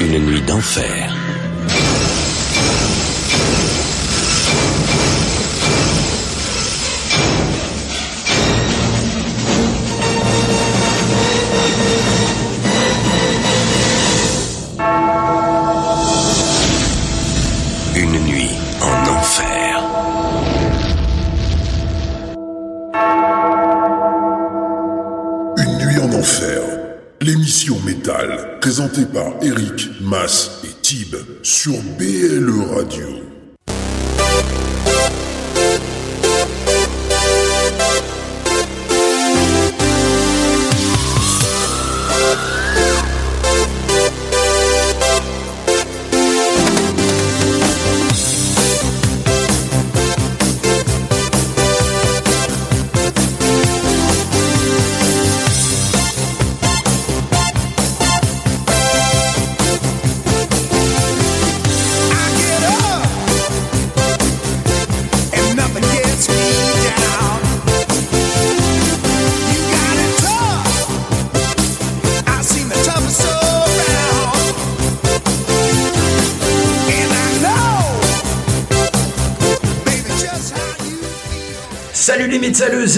une nuit d'enfer. Sur BLE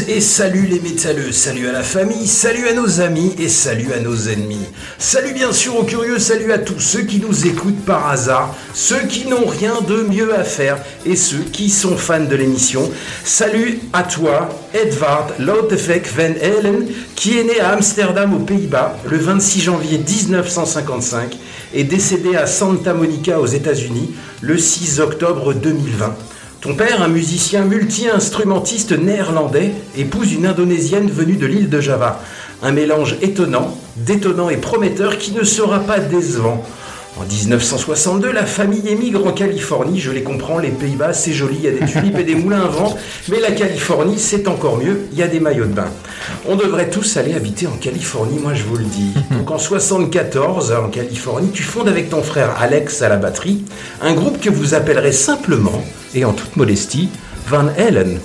et salut les métalleux, salut à la famille, salut à nos amis et salut à nos ennemis. Salut bien sûr aux curieux, salut à tous ceux qui nous écoutent par hasard, ceux qui n'ont rien de mieux à faire et ceux qui sont fans de l'émission. Salut à toi, Edvard Loutefek van Helen, qui est né à Amsterdam aux Pays-Bas le 26 janvier 1955 et décédé à Santa Monica aux États-Unis le 6 octobre 2020. Ton père, un musicien multi-instrumentiste néerlandais, épouse une indonésienne venue de l'île de Java. Un mélange étonnant, détonnant et prometteur qui ne sera pas décevant. En 1962, la famille émigre en Californie. Je les comprends, les Pays-Bas, c'est joli, il y a des tulipes et des moulins à vent. Mais la Californie, c'est encore mieux, il y a des maillots de bain. On devrait tous aller habiter en Californie, moi je vous le dis. Donc en 74, en Californie, tu fondes avec ton frère Alex à la batterie un groupe que vous appellerez simplement, et en toute modestie, Van Halen.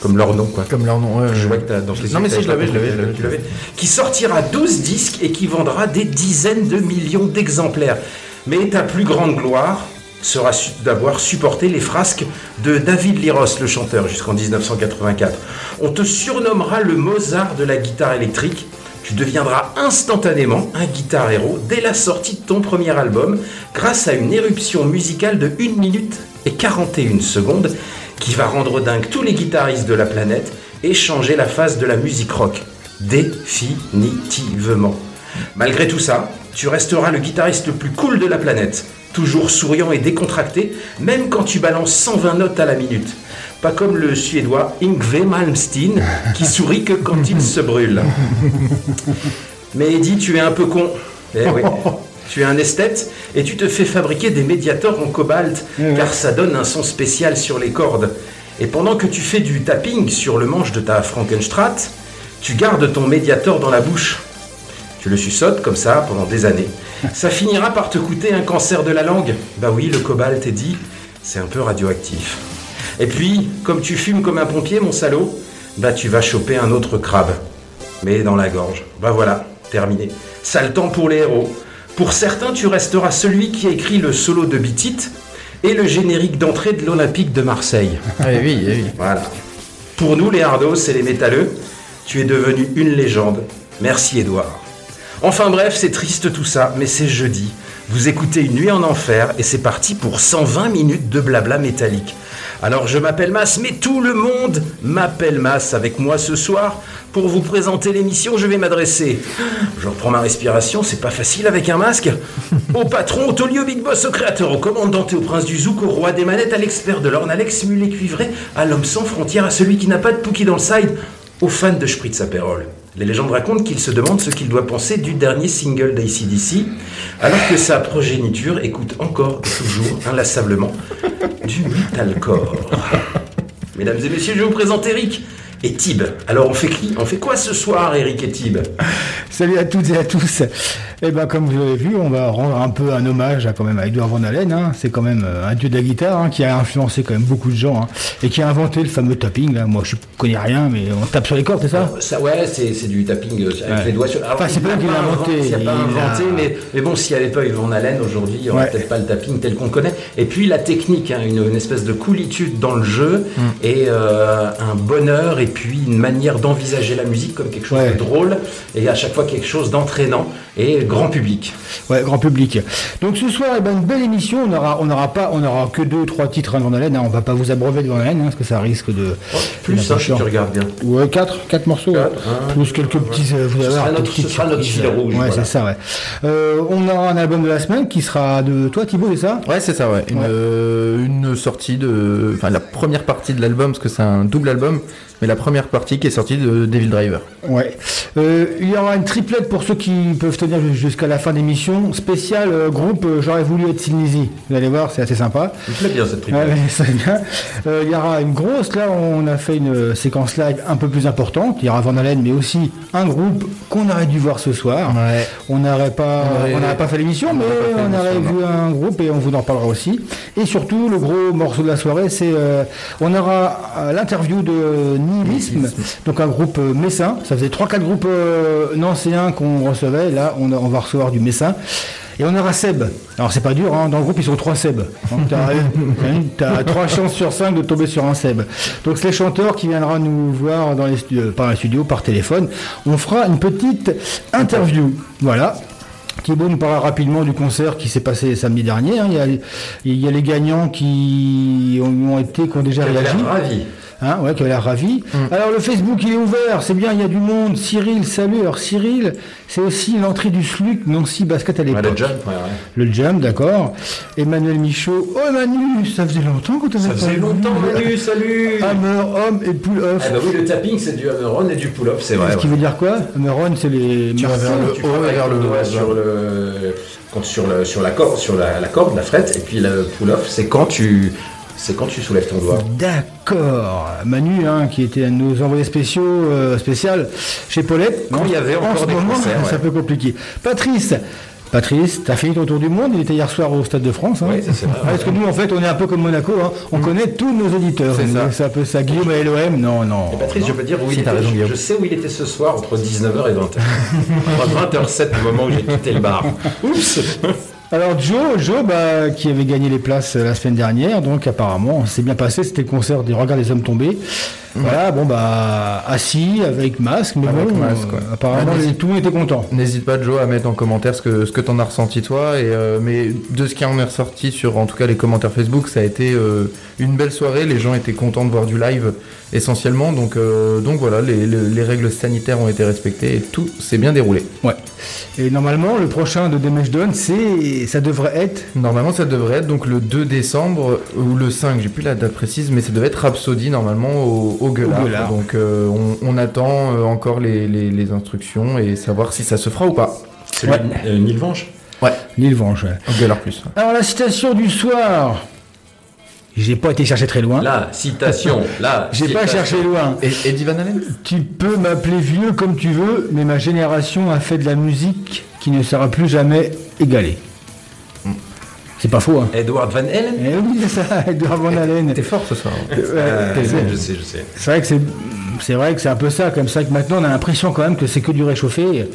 Comme leur nom, quoi. Comme leur nom, ouais, Je vois que t'as dans tes Non, mais si, je l'avais, je l'avais, Qui sortira 12 disques et qui vendra des dizaines de millions d'exemplaires. Mais ta plus grande gloire sera su- d'avoir supporté les frasques de David Liros, le chanteur, jusqu'en 1984. On te surnommera le Mozart de la guitare électrique. Tu deviendras instantanément un guitar héros dès la sortie de ton premier album, grâce à une éruption musicale de 1 minute et 41 secondes qui va rendre dingue tous les guitaristes de la planète et changer la face de la musique rock. Définitivement. Malgré tout ça, tu resteras le guitariste le plus cool de la planète, toujours souriant et décontracté, même quand tu balances 120 notes à la minute. Pas comme le suédois Yngve Malmsteen, qui sourit que quand il se brûle. Mais Eddie, tu es un peu con. Eh oui. Tu es un esthète et tu te fais fabriquer des médiators en cobalt, car ça donne un son spécial sur les cordes. Et pendant que tu fais du tapping sur le manche de ta Frankenstrat, tu gardes ton médiator dans la bouche. Tu le suçotes comme ça pendant des années. Ça finira par te coûter un cancer de la langue. Bah oui, le cobalt est dit, c'est un peu radioactif. Et puis, comme tu fumes comme un pompier, mon salaud, bah tu vas choper un autre crabe. Mais dans la gorge. Bah voilà, terminé. Sale temps pour les héros. Pour certains, tu resteras celui qui a écrit le solo de Bitit et le générique d'entrée de l'Olympique de Marseille. Ah, oui, oui. Voilà. Pour nous, les hardos et les métalleux, tu es devenu une légende. Merci, Edouard. Enfin bref, c'est triste tout ça, mais c'est jeudi. Vous écoutez Une nuit en enfer et c'est parti pour 120 minutes de blabla métallique. Alors je m'appelle Mas, mais tout le monde m'appelle Mas avec moi ce soir. Pour vous présenter l'émission, je vais m'adresser. Je reprends ma respiration, c'est pas facile avec un masque. Au patron, au taulier, au big boss, au créateur, au commandant et au prince du zouk, au roi des manettes, à l'expert de l'orne, à l'ex-mulet cuivré, à l'homme sans frontières, à celui qui n'a pas de pouki dans le side, aux fans de Spritz Aperol. Les légendes racontent qu'il se demande ce qu'il doit penser du dernier single d'ACDC, alors que sa progéniture écoute encore et toujours inlassablement du metalcore. Mesdames et messieurs, je vous présente Eric et Tib. Alors on fait qui On fait quoi ce soir, Eric et Tib Salut à toutes et à tous. Eh ben, comme vous l'avez vu, on va rendre un peu un hommage à, quand même, à Edouard Van Halen. hein. C'est quand même euh, un dieu de la guitare hein, qui a influencé quand même beaucoup de gens hein, et qui a inventé le fameux tapping. Là. Moi, je connais rien, mais on tape sur les cordes, c'est ça Ça, ouais, c'est du tapping euh, avec Ouais. les doigts sur. Alors, Enfin, c'est pas l'a lui qui l'a inventé, Il pas il inventé, a- mais, mais bon, s'il n'y avait pas eu Van Halen aujourd'hui, il n'y aurait Ouais. peut-être pas le tapping tel qu'on connaît. Et puis la technique, une, une espèce de coolitude dans le jeu Mm. et euh, un bonheur et puis une manière d'envisager la musique comme quelque chose Ouais. de drôle et à chaque fois quelque chose d'entraînant et grand public. Ouais, grand public. Donc ce soir, eh ben, une belle émission. On aura, on n'aura pas, on aura que deux, trois titres de Van Halen. Hein. On va pas vous abreuver de Van Halen, hein, parce que ça risque de. Plus de ça, si tu regardes bien. Ouais, quatre, quatre morceaux. ouais. Quatre, un, Plus quelques petits. euh, vous Ce allez sera notre- ce sera fil rouge, Ouais, voilà. c'est ça, ouais. Euh, on aura un album de la semaine qui sera de toi, Thibaut, c'est ça? Ouais, c'est ça, ouais. Une, Ouais. euh, une sortie de. Enfin, la première partie de l'album, parce que c'est un double album, mais la première partie qui est sortie de Devil Driver. Ouais. Euh, il y aura une triplette pour ceux qui peuvent tenir jusqu'à la fin d'émission. Spécial euh, groupe euh, J'aurais voulu être Sinisi. Vous allez voir, c'est assez sympa. Il plaît bien cette. Ouais. Euh, il y aura une grosse, là, on a fait une euh, séquence live un peu plus importante. Il y aura Van Halen, mais aussi un groupe qu'on aurait dû voir ce soir. Ouais. On n'aurait pas, On aurait- on n'aurait pas fait l'émission, on mais on aurait vu un groupe et on vous en parlera aussi. Et surtout, le gros morceau de la soirée, c'est, euh, on aura l'interview de Nihilisme, donc un groupe messin. Ça faisait 3-4 groupes euh, nancéens qu'on recevait. Là, on, a- on va recevoir du messin. Et on aura Seb. Alors c'est pas dur, hein. dans le groupe ils sont trois Seb. Donc t'as t'as trois chances sur cinq de tomber sur un Seb. Donc c'est le chanteur qui viendra nous voir dans les studios, par les studios, par téléphone. On fera une petite interview. Voilà. Thibaut nous parlera rapidement du concert qui s'est passé samedi dernier. hein. Il, y a, il y a les gagnants qui ont, ont été, qui ont déjà réagi. Hein, ouais, qui avait l'air ravi. Alors le Facebook il est ouvert, c'est bien, il y a du monde. Cyril, salut. Alors Cyril, c'est aussi l'entrée du SLUC Nancy Basket à Ouais, l'époque. le jump, ouais, ouais. Le jump, d'accord. Emmanuel Michaud. Oh Manu, ça faisait longtemps qu'on t'avait Ça faisait longtemps, Manu, salut Hammer, homme et pull off. Ah bah oui, le tapping, c'est du hammer on et du pull-up, c'est vrai. Ce qui ouais. veut dire quoi? Hammer on, c'est les vas marteaux. vers le Tu haut travailles et vers ton le doigt sur le quand sur le sur la corde sur la, la corde la frette et puis le pull off c'est quand tu c'est quand tu soulèves ton doigt D'accord. Manu, hein, qui était un de nos envoyés spéciaux, euh, spécial chez Paulette. Quand il y avait en encore ce des moment, concerts, c'est un peu compliqué. Patrice. Patrice, t'as fini ton tour du monde, il était hier soir au Stade de France. Hein. Oui, ça, c'est vrai, Parce que nous, en fait, on est un peu comme Monaco, hein. on connaît tous nos auditeurs. C'est ça. C'est un peu ça. Guillaume à LOM, non, non. Et Patrice je peux dire où Si, il était raison, je, sais où il était ce soir entre 19h et 20h entre 20h07 le moment où j'ai quitté le bar oups Alors Joe, Joe bah, qui avait gagné les places euh, la semaine dernière, donc apparemment c'est bien passé, c'était le concert des Regards des Hommes Tombés. Voilà, bon bah assis avec masque, mais Avec bon, masque, apparemment Ah, les- tout le monde était content. N'hésite pas, Joe, à mettre en commentaire ce que, ce que t'en as ressenti toi. Et, euh, mais de ce qui en est ressorti sur, en tout cas, les commentaires Facebook, ça a été euh, une belle soirée. Les gens étaient contents de voir du live essentiellement. Donc, euh, donc voilà, les, les- les règles sanitaires ont été respectées et tout s'est bien déroulé. Ouais. Et normalement le prochain de Damage Done, c'est ça devrait être Normalement, ça devrait être donc le 2 décembre ou le 5, j'ai plus la date précise, mais ça devait être Rhapsody normalement au, au Gueulard. Au Gueulard. Donc euh, on, on attend euh, encore les, les- les instructions et savoir si ça se fera ou pas. celui Ouais. euh, Nil Vange Ouais, Nil Vange. ouais. au Gueulard plus. Alors la citation du soir. J'ai pas été chercher très loin. la citation la J'ai pas cherché loin. Et Eddie Van Halen Tu peux m'appeler vieux comme tu veux, mais ma génération a fait de la musique qui ne sera plus jamais égalée. C'est pas faux, hein Edward Van Halen Eh oui, c'est ça, Edouard Van Halen. T'es fort ce soir. Ouais, Euh, c'est- je sais je sais c'est vrai que c'est, c'est vrai que c'est un peu ça, comme ça que maintenant on a l'impression quand même que c'est que du réchauffé.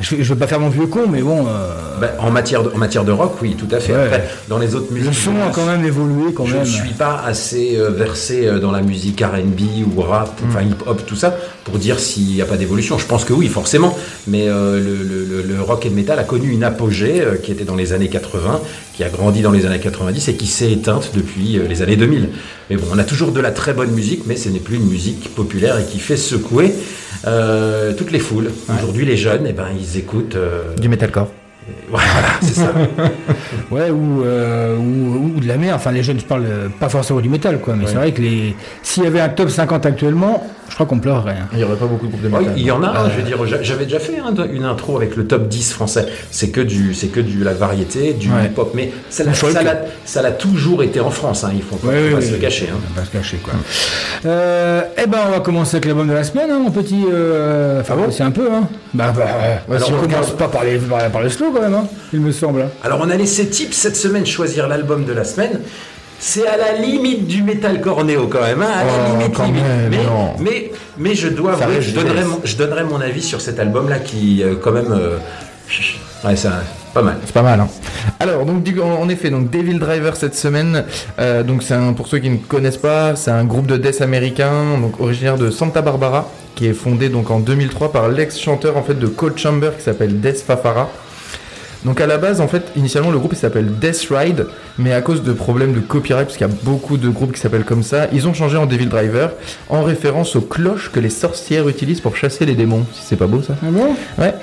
Je, je veux pas faire mon vieux con, mais bon, euh, Ben, en matière de, en matière de rock oui tout à fait Ouais. Après, dans les autres musiques le son je- a quand même évolué quand je même. ne suis pas assez euh, versé euh, dans la musique R&B ou rap, enfin Mm. hip-hop, tout ça, pour dire s'il n'y a pas d'évolution. Je pense que oui, forcément. Mais euh, le, le- le- le rock et le metal a connu une apogée euh, qui était dans les années 80, qui a grandi dans les années 90 et qui s'est éteinte depuis euh, les années 2000. Mais bon, on a toujours de la très bonne musique, mais ce n'est plus une musique populaire et qui fait secouer euh, toutes les foules. Aujourd'hui, les jeunes, eh ben, ils écoutent... euh, Du metalcore. Voilà, c'est ça. Ouais, ou, euh, ou, ou de la merde. Enfin, les jeunes, je parle euh, pas forcément du métal, quoi. Mais c'est vrai que les... s'il y avait un top 50 actuellement, je crois qu'on pleurerait. hein. Il n'y aurait pas beaucoup de groupes de Oh, métal. il y en a, un, je veux dire, j'a- j'avais déjà fait hein, une intro avec le top 10 français. C'est que du, c'est que du la variété, du Ouais. hip-hop, mais ça l'a, Folk. ça l'a- ça l'a toujours été en France. Hein, il faut pas, Ouais, faut oui, pas oui, se le oui. cacher. hein. On va pas se cacher, quoi. Euh, eh ben, on va commencer avec l'album de la semaine, hein, mon petit. euh, Enfin, c'est un peu, hein. Bah, bah, Ouais, alors, si on on commence regarde- pas par, les, par, par le slow, quand même, hein, il me semble. hein. Alors on a laissé Tips cette semaine choisir l'album de la semaine. C'est à la limite du metalcore néo quand même, hein, à la Oh, limite, quand limite. même, mais, non. mais, mais je dois avouer je donnerai, mon, je donnerai mon avis sur cet album-là qui, euh, quand même, euh, ouais, c'est pas mal. C'est pas mal. Hein. Alors, donc, en en effet, donc Devil Driver cette semaine. euh, donc, c'est un, pour ceux qui ne connaissent pas, c'est un groupe de death américain, donc originaire de Santa Barbara, qui est fondé donc en 2003 par l'ex-chanteur en fait de Cold Chamber qui s'appelle Death Fafara. Donc à la base, en fait, initialement le groupe il s'appelle Death Ride, mais à cause de problèmes de copyright, parce qu'il y a beaucoup de groupes qui s'appellent comme ça, ils ont changé en Devil Driver en référence aux cloches que les sorcières utilisent pour chasser les démons. Si c'est pas beau ça Ah bon? Ouais.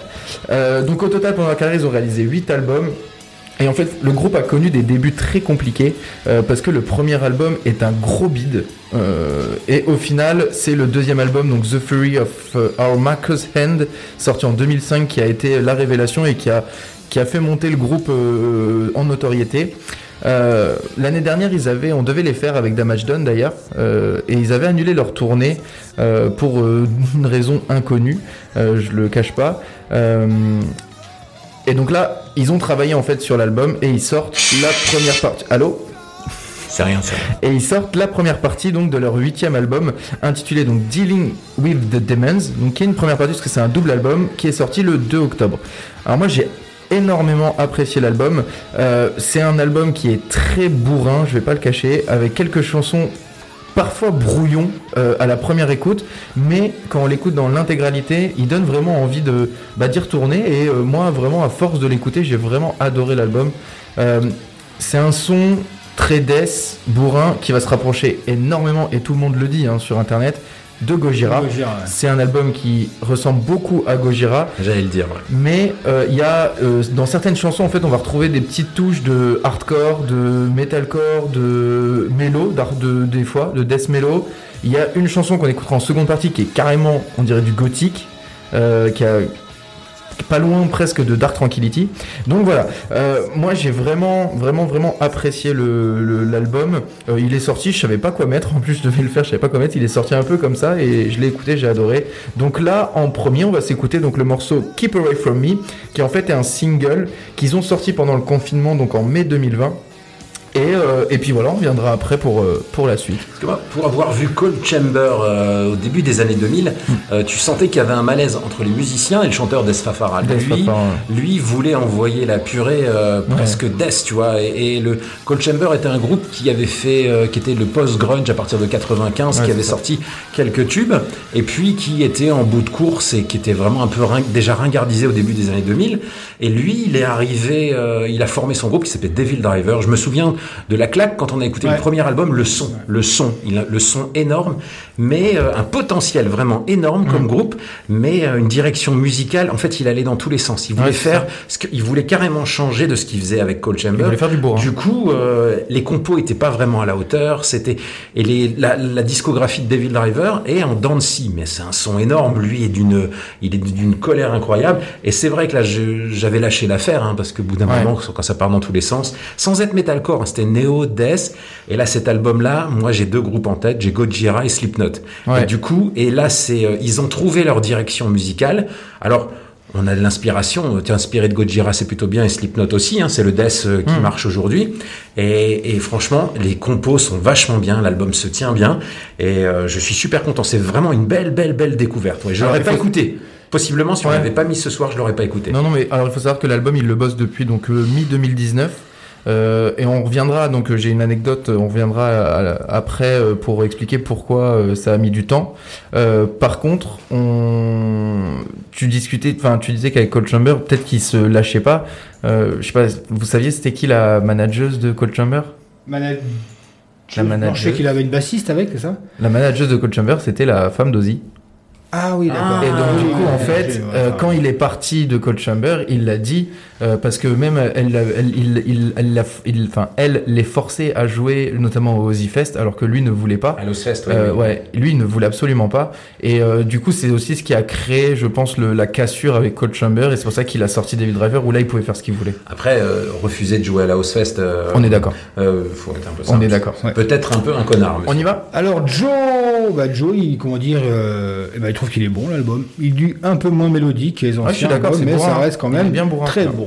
Euh, donc au total, pendant la carrière, ils ont réalisé 8 albums. Et en fait, le groupe a connu des débuts très compliqués euh, parce que le premier album est un gros bide. Euh, et au final, c'est le deuxième album, donc The Fury of Our Maker's Hand, sorti en 2005, qui a été la révélation et qui a, qui a fait monter le groupe euh, en notoriété. Euh, L'année dernière, ils avaient, on devait les faire avec Damage Done d'ailleurs, euh, et ils avaient annulé leur tournée pour une raison inconnue, je le cache pas. Et donc là, ils ont travaillé en fait sur l'album et ils sortent la première partie. Allô? C'est rien, ça. et ils sortent la première partie donc de leur huitième album intitulé donc Dealing with the Demons donc qui est une première partie parce que c'est un double album qui est sorti le 2 octobre alors moi j'ai énormément apprécié l'album Euh, c'est un album qui est très bourrin je vais pas le cacher avec quelques chansons parfois brouillon euh, à la première écoute, mais quand on l'écoute dans l'intégralité, il donne vraiment envie de bah, d'y retourner. Et euh, moi, vraiment, à force de l'écouter, j'ai vraiment adoré l'album. C'est un son très death, bourrin, qui va se rapprocher énormément, et tout le monde le dit hein, sur internet, de Gojira. Gojira, ouais. C'est un album qui ressemble beaucoup à Gojira. J'allais le dire. ouais. Mais euh, il y a euh, dans certaines chansons en fait on va retrouver des petites touches de hardcore, de metalcore, de mélo, de des fois de death mellow. Il y a une chanson qu'on écoutera en seconde partie qui est carrément on dirait du gothique, euh, qui a pas loin presque de Dark Tranquility. Donc voilà, Euh, moi j'ai vraiment vraiment vraiment apprécié l'album. Euh, il est sorti, je savais pas quoi mettre. En plus je devais le faire, je savais pas quoi mettre. Il est sorti un peu comme ça et je l'ai écouté, j'ai adoré. Donc là en premier, on va s'écouter le morceau Keep Away From Me, qui en fait est un single qu'ils ont sorti pendant le confinement, donc en mai 2020. Et, euh, et puis voilà, on reviendra après pour, euh, pour la suite. Parce que moi, pour avoir vu Cold Chamber euh, au début des années 2000, euh, tu sentais qu'il y avait un malaise entre les musiciens et le chanteur Des Fafara. Des Lui, lui voulait envoyer la purée euh, presque Death, tu vois. Et, et le Cold Chamber était un groupe qui avait fait, euh, qui était le post-grunge à partir de 95, Ouais, qui avait ça. sorti quelques tubes, et puis qui était en bout de course et qui était vraiment un peu ring- déjà ringardisé au début des années 2000. Et lui, il est arrivé, euh, il a formé son groupe qui s'appelait Devil Driver. Je me souviens de la claque quand on a écouté Ouais. le premier album, le son, le son, il a le son énorme, mais euh, un potentiel vraiment énorme Mm. comme groupe, mais euh, une direction musicale. En fait, il allait dans tous les sens. Il voulait Ouais, faire, ce il voulait carrément changer de ce qu'il faisait avec Cold Chamber. Il voulait faire du bourrin. Du coup, euh, les compos étaient pas vraiment à la hauteur. C'était et les, la, la discographie de Devil Driver est en dents mais c'est un son énorme. Lui est d'une, il est d'une colère incroyable. Et c'est vrai que là, j'avais lâché l'affaire hein, parce que au bout d'un Ouais. moment, quand ça part dans tous les sens, sans être metalcore, hein, c'était néo, death. Et là, cet album-là, moi, j'ai deux groupes en tête, j'ai Gojira et Slipknot. Ouais. Et du coup, et là, c'est, euh, ils ont trouvé leur direction musicale. Alors. On a de l'inspiration, t'es inspiré de Gojira, c'est plutôt bien, et Slipknot aussi, hein, c'est le death euh, qui marche aujourd'hui. Et, et franchement, les compos sont vachement bien, l'album se tient bien, et euh, je suis super content. C'est vraiment une belle, belle, belle découverte. Ouais, je l'aurais pas faut- écouté. Possiblement, si on Ouais. l'avait pas mis ce soir, je l'aurais pas écouté. Non, non, mais alors il faut savoir que l'album il le bosse depuis donc mi 2019. Euh, et on reviendra, donc euh, j'ai une anecdote, on reviendra à- à- après euh, pour expliquer pourquoi ça a mis du temps. Euh, par contre, on... tu discutais, enfin tu disais qu'avec Cold Chamber, peut-être qu'il se lâchait pas. Euh, je sais pas, vous saviez c'était qui la manageuse de Cold Chamber? Manag- La Je manageuse. sais qu'il avait une bassiste avec, c'est ça? La manageuse de Cold Chamber, c'était la femme d'Ozzy. Ah oui, d'accord. Et donc du Oui, coup, oui, en fait, euh, quand il est parti de Cold Chamber, il l'a dit euh, parce que même elle, elle, il, il, elle, il- enfin, elle les forçait à jouer, notamment au Ozzy Fest, alors que lui ne voulait pas. À l'Ozfest, Euh, ouais, lui il ne voulait absolument pas. Et euh, du coup, c'est aussi ce qui a créé, je pense, le, la cassure avec Cold Chamber. Et c'est pour ça qu'il a sorti David Driver où là il pouvait faire ce qu'il voulait. Après, euh, refuser de jouer à la Ozfest, euh, On est d'accord. euh, faut être un peu On simple. est d'accord. Ouais. Peut-être un peu un connard. On y va Alors Joe, bah Joe, il, comment dire, euh, eh ben, il trouve qu'il est bon l'album. Il est un peu moins mélodique que les anciens je suis d'accord, mais bourrin. ça reste quand même bien bourrin, très ça. bon.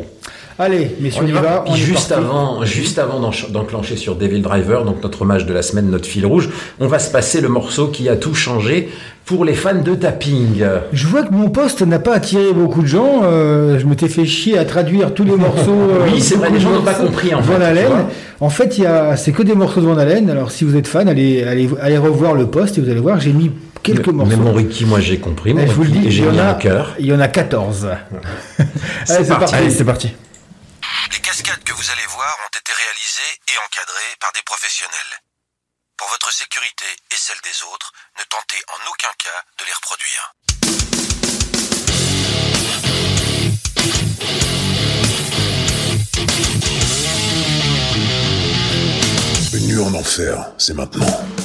Allez, messieurs, On y va. va. on juste avant, juste avant d'enclencher sur Devil Driver, donc notre hommage de la semaine, notre fil rouge, on va se passer le morceau qui a tout changé pour les fans de tapping. Je vois que mon poste n'a pas attiré beaucoup de gens. euh, je m'étais fait chier à traduire tous les morceaux. euh, Oui, c'est vrai, les gens n'ont pas compris, en fait, Van Halen. vois. En fait, il y a, c'est que des morceaux de Van Halen. Alors, si vous êtes fan, allez, allez, allez revoir le poste et vous allez voir, j'ai mis quelques mais, morceaux. mais mon Ricky, moi j'ai compris, mon Eh, je vous le Ricky, dis, et il j'ai y en mis a, un cœur. il y en a 14. C'est parti. Allez, c'est parti. Les cascades que vous allez voir ont été et encadrées par des professionnels. Pour votre sécurité et celle des autres, ne tentez en aucun cas de les reproduire. Une nuit en enfer, c'est maintenant.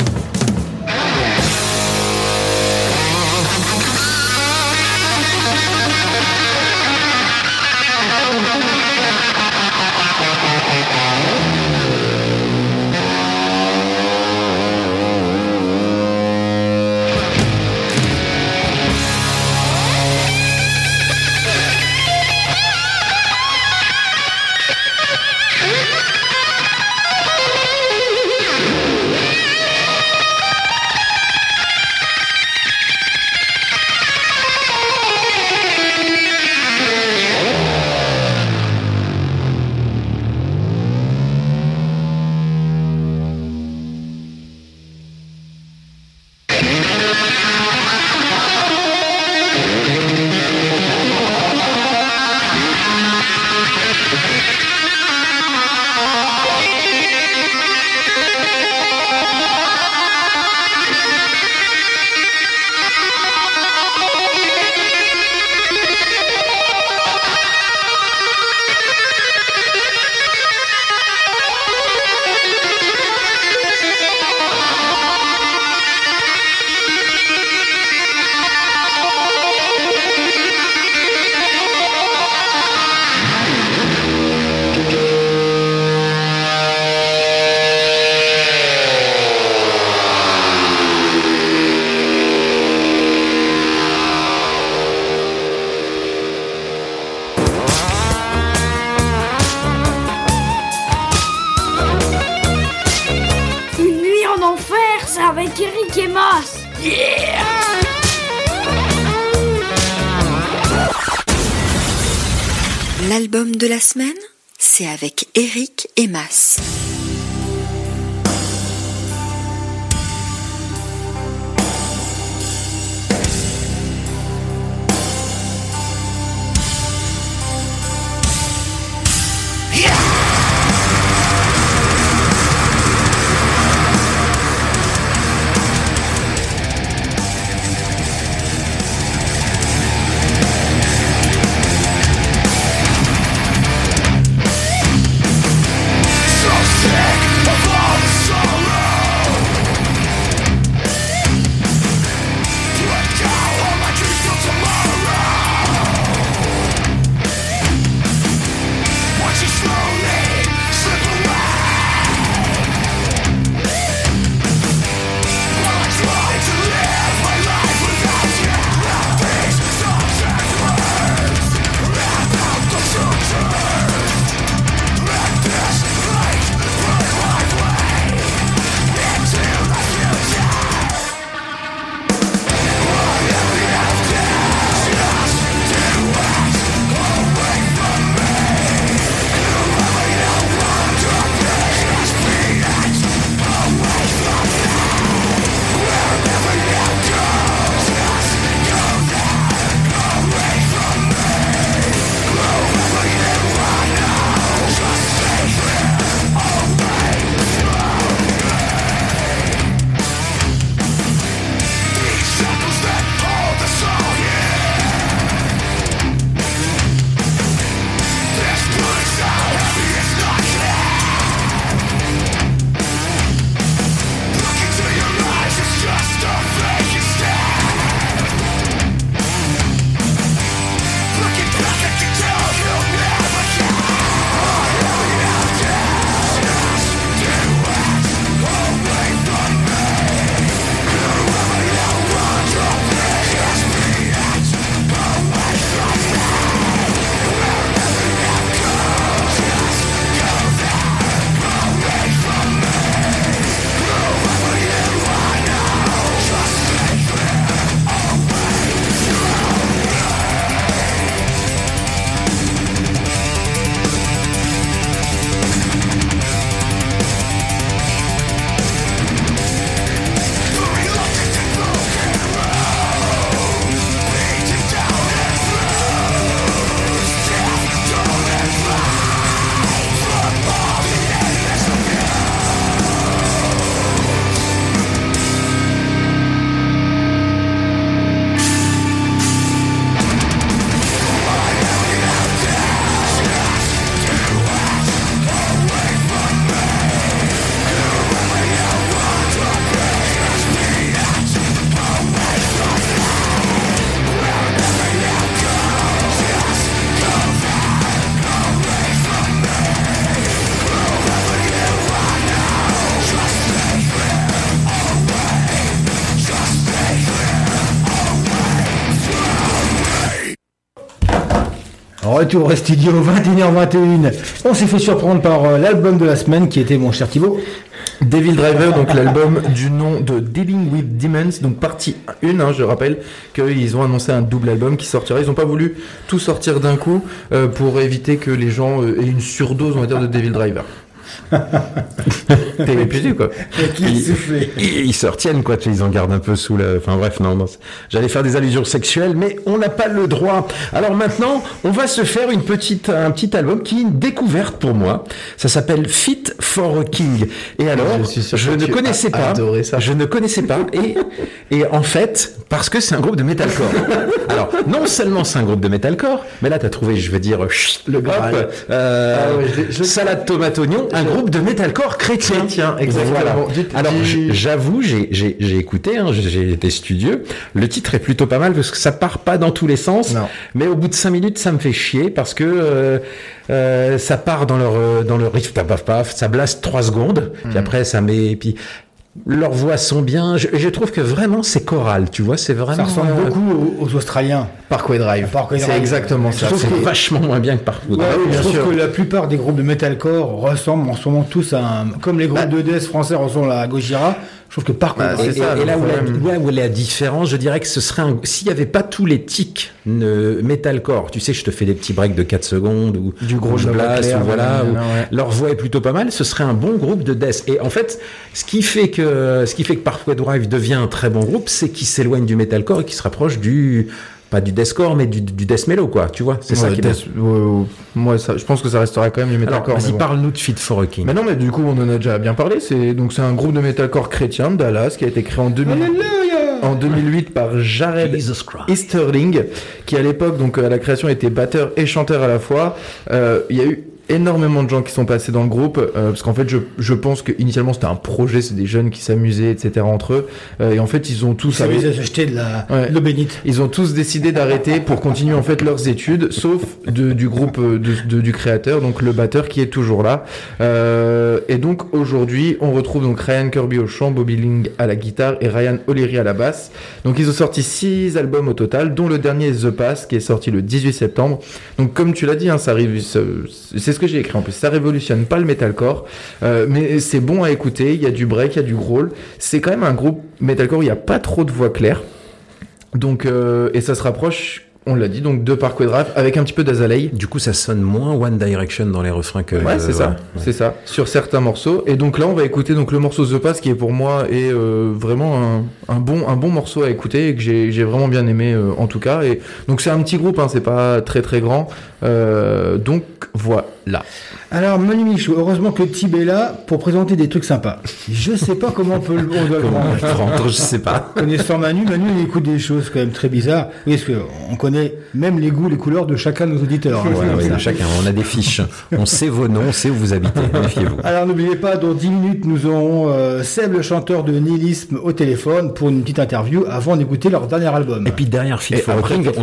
Au studio 21h21. On s'est fait surprendre par euh, l'album de la semaine qui était mon cher Thibaut. Devil Driver, donc l'album du nom de Dealing with Demons, donc partie 1, hein, je rappelle qu'ils ont annoncé un double album qui sortira. Ils n'ont pas voulu tout sortir d'un coup euh, pour éviter que les gens euh, aient une surdose, on va dire, de Devil Driver. T'es épuisé quoi. Ils, ils se retiennent quoi, ils en gardent un peu sous la... Enfin bref, non, J'allais faire des allusions sexuelles, mais on n'a pas le droit. Alors maintenant, on va se faire une petite, un petit album qui est une découverte pour moi. Ça s'appelle Fit for a King. Et alors, Je suis ne connaissais as pas. ça. Je ne connaissais pas. Et, et en fait, parce que c'est un groupe de metalcore. Alors, non seulement c'est un groupe de metalcore, mais là, t'as trouvé, je veux dire, le hop, euh, Ah ouais, je- salade tomate oignon, un groupe de metalcore chrétien. Chrétien, exactement. Voilà. Alors, j'avoue, j'ai j'ai- j'ai écouté, hein, j'ai- été studieux. Le titre est plutôt pas mal parce que ça part pas dans tous les sens. Non. Mais au bout de cinq minutes, ça me fait chier parce que euh, euh, ça part dans leur euh, dans le riff, paf paf paf, ça blaste trois secondes, puis après ça met, puis leurs voix sont bien. Je, je trouve que vraiment c'est choral, tu vois, c'est vraiment. Ça ressemble euh, beaucoup aux, aux Australiens. Parkway Drive. Parkway C'est Drive. exactement ça. C'est que- vachement moins bien que partout. Ouais, oui, je bien trouve sûr. que la plupart des groupes de metalcore ressemblent en ce moment tous à un... Comme les groupes de death français ressemblent à Gojira, je trouve que par Bah, contre... Et, c'est ça, et- là où la, ouais, où la différence, je dirais que ce serait un, s'il n'y avait pas tous les tics metalcore, tu sais, je te fais des petits breaks de 4 secondes ou Du gros je blast, ou voilà, ouais, ouais, ouais. leur voix est plutôt pas mal, ce serait un bon groupe de death. Et en fait, ce qui fait que, ce qui fait que Parkway Drive devient un très bon groupe, c'est qu'il s'éloigne du metalcore et qu'il se rapproche du, pas du deathcore, mais du, du death mellow, quoi, tu vois, c'est ça Ouais, qui est bien. Death- ouais, ouais. Moi, ça, je pense que ça restera quand même du metalcore. vas-y, bon. parle-nous de Fit for a King. Mais non, mais du coup, on en a déjà bien parlé. C'est donc c'est un groupe de metalcore chrétien de Dallas qui a été créé en 2000 en 2008 par Jared. Easterling, qui à l'époque, donc à la création, était batteur et chanteur à la fois. Euh, Il y a eu énormément de gens qui sont passés dans le groupe euh, parce qu'en fait je, je pense que initialement c'était un projet c'est des jeunes qui s'amusaient etc entre eux Euh, et en fait ils ont tous veut acheter de la Ouais. de l'eau bénite. ils ont tous décidé d'arrêter pour continuer en fait leurs études, sauf de- du groupe euh, de, de- du créateur, donc le batteur qui est toujours là. Euh, et donc aujourd'hui, on retrouve donc Ryan Kirby au chant, Bobby Ling à la guitare et Ryan O'Leary à la basse. Donc ils ont sorti six albums au total, dont le dernier The Pass qui est sorti le 18 septembre. Donc comme tu l'as dit, hein, ça arrive, ça- c'est ce que j'ai écrit en plus. Ça révolutionne pas le metalcore, euh, mais c'est bon à écouter. Il y a du break, il y a du growl. C'est quand même un groupe metalcore. où Il n'y a pas trop de voix claires. Donc, euh, et ça se rapproche, on l'a dit, donc de Parkway Drive avec un petit peu d'Azalea. Du coup, ça sonne moins One Direction dans les refrains que. Ouais, c'est ça, ouais. c'est ça, sur certains morceaux. Et donc là, on va écouter donc le morceau The Pass qui est pour moi est euh, vraiment un, un bon un bon morceau à écouter et que j'ai vraiment bien aimé euh, en tout cas. Et donc c'est un petit groupe, hein, c'est pas très très grand. Donc voilà. Alors Manu Michou, heureusement que Tib est là pour présenter des trucs sympas. Je sais pas comment on peut le- on doit le Comment on prendre. le prend, je sais pas. Connaissant Manu, Manu il écoute des choses quand même très bizarres. Oui, parce qu'on connaît même les goûts, les couleurs de chacun de nos auditeurs. hein, Voilà, comme oui, ça. chacun, on a des fiches. On sait vos noms, on sait où vous habitez. Méfiez-vous. Alors n'oubliez pas, dans 10 minutes, nous aurons euh, Seb, le chanteur de Nihilisme, au téléphone pour une petite interview avant d'écouter leur dernier album. Et puis derrière Fit on a aura King, la, ouais.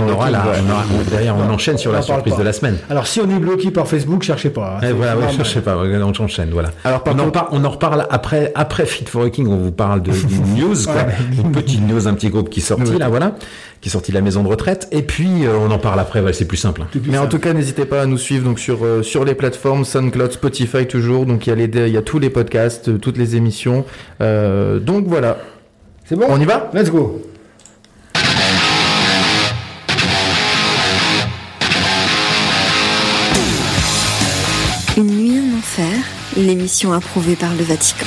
on aura- derrière, on enchaîne sur la surprise pas. de la semaine. Alors si on est bloqué par Facebook, cherchez pas. hein, Eh, voilà, ouais, sais pas, on enchaîne, voilà. Alors, par on, en contre- par- on en reparle après, après Fit for a King, on vous parle de d'une news, quoi. Une petite news, un petit groupe qui est sorti, là, voilà. Qui est sorti de la maison de retraite. Et puis, euh, on en parle après, ouais, c'est plus simple. hein. Mais en tout cas, n'hésitez pas à nous suivre donc sur euh, sur les plateformes SoundCloud, Spotify toujours. Donc il y a les il y a tous les podcasts, euh, toutes les émissions. Euh, donc voilà. C'est bon? On y va? Let's go. L'émission approuvée par le Vatican.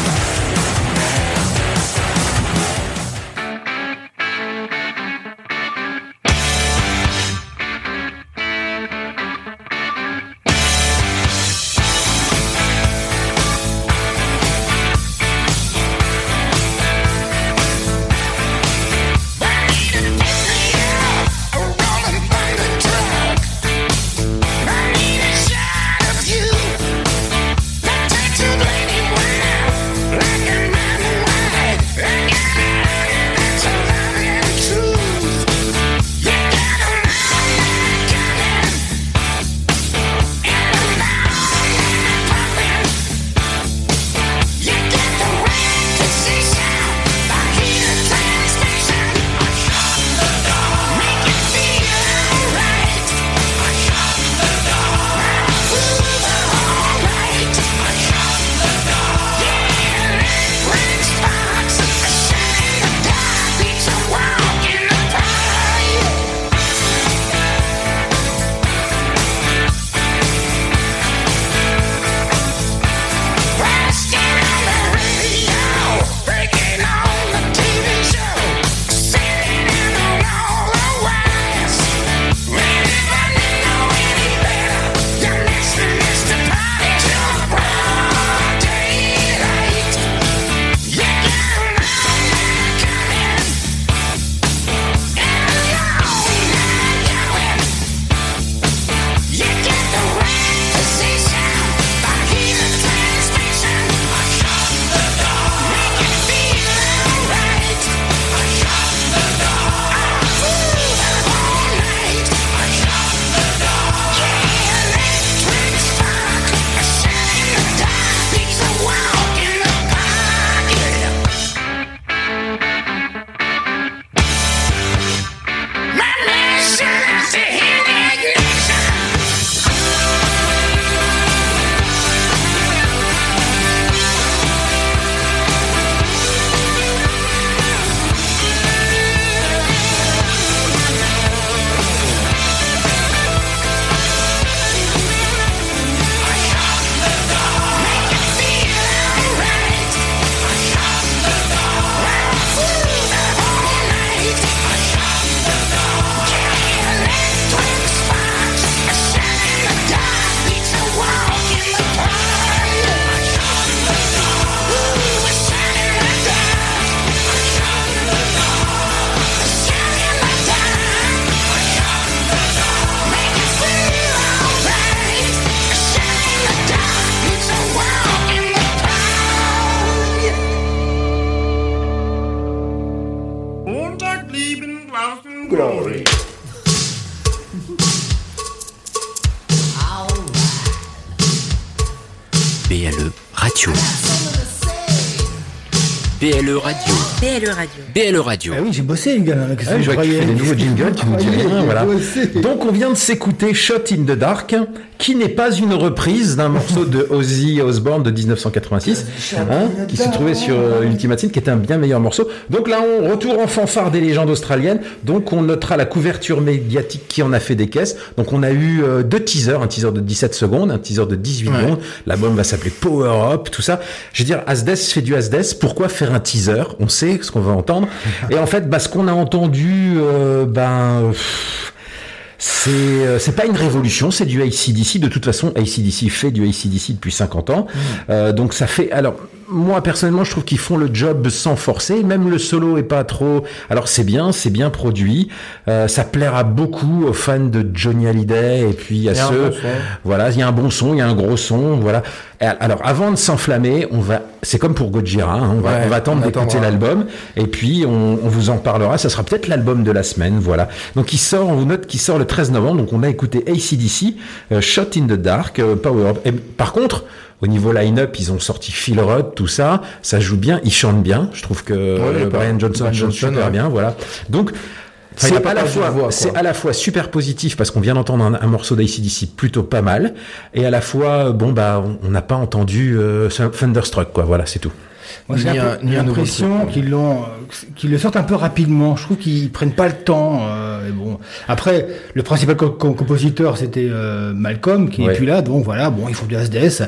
Radio. BLE Radio. BLE Radio. Ah oui, j'ai bossé, les gars. Ah, je vois des nouveaux jingles, tu nous dis Ah rien, j'ai voilà. bossé. Donc on vient de s'écouter Shot in the Dark, qui n'est pas une reprise d'un morceau de Ozzy Osbourne de 1986, hein, qui se trouvait sur euh, Ultimate Sin, qui était un bien meilleur morceau. Donc là, on retourne en fanfare des légendes australiennes. Donc on notera la couverture médiatique qui en a fait des caisses. Donc on a eu euh, deux teasers, un teaser de 17 secondes, un teaser de 18 Ouais. secondes. L'album va s'appeler Power Up, tout ça. Je veux dire, Asdes fait du Asdes. Pourquoi faire un teaser? On sait ce qu'on va entendre. Et en fait, bah, ce qu'on a entendu, euh, ben. pff, c'est euh, c'est pas une révolution, c'est du ACDC. De toute façon, ACDC fait du ACDC depuis 50 ans. Euh, donc ça fait. Alors moi personnellement, je trouve qu'ils font le job sans forcer. Même le solo est pas trop. Alors c'est bien, c'est bien produit. Euh, ça plaira beaucoup aux fans de Johnny Hallyday et puis à ceux. bon. Voilà, il y a un bon son, il y a un gros son. Voilà. Alors avant de s'enflammer, on va. C'est comme pour Gojira. hein, on va, Ouais, on va attendre d'écouter l'album et puis on, on vous en parlera. Ça sera peut-être l'album de la semaine, voilà. Donc il sort, on vous note qu'il sort le 13 novembre. Donc on a écouté ACDC, euh, Shot in the Dark, euh, Power Up. Et par contre, au niveau line-up, ils ont sorti Phil Rudd, tout ça. Ça joue bien, ils chantent bien. Je trouve que euh, Brian Johnson Brian chante Johnson, super ouais. bien, voilà. Donc c'est à la fois, voix, c'est à la fois super positif parce qu'on vient d'entendre un, un morceau d'ACDC plutôt pas mal, et à la fois, bon bah, on- on n'a pas entendu euh, Thunderstruck, quoi. Voilà, c'est tout. Moi, j'ai l'impression qu'ils l'ont, euh, qu'ils le sortent un peu rapidement. Je trouve qu'ils prennent pas le temps. euh, et bon, après, le principal co- co- compositeur c'était euh, Malcolm qui est Ouais. plus là, donc voilà. Bon, ils font du SDS.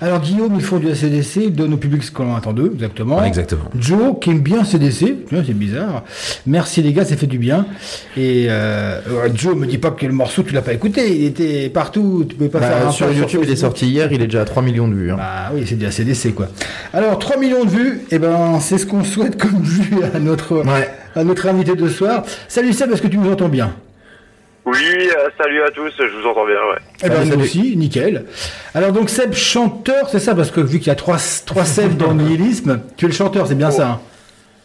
Alors Guillaume, ils font du ACDC, ils donnent au public ce qu'on attend d'eux, exactement. Ouais, exactement. Joe qui aime bien CDC, c'est bizarre. Merci les gars, ça fait du bien. Et euh, ouais, Joe, me dis pas que le morceau tu l'as pas écouté, il était partout, tu pouvais pas Bah, faire un sur YouTube, il est sorti hier, il est déjà à 3 millions de vues. hein. Ah oui, c'est du ACDC quoi. Alors 3 millions de et ben c'est ce qu'on souhaite comme vue à notre Ouais. à notre invité de ce soir. Salut Seb, est-ce que tu nous entends bien? Oui, euh, salut à tous, je vous entends bien, ouais. Eh ben Salut, nous aussi, nickel. Alors donc Seb chanteur, c'est ça? Parce que vu qu'il y a trois trois Seb dans le nihilisme, tu es le chanteur, c'est bien ça. hein?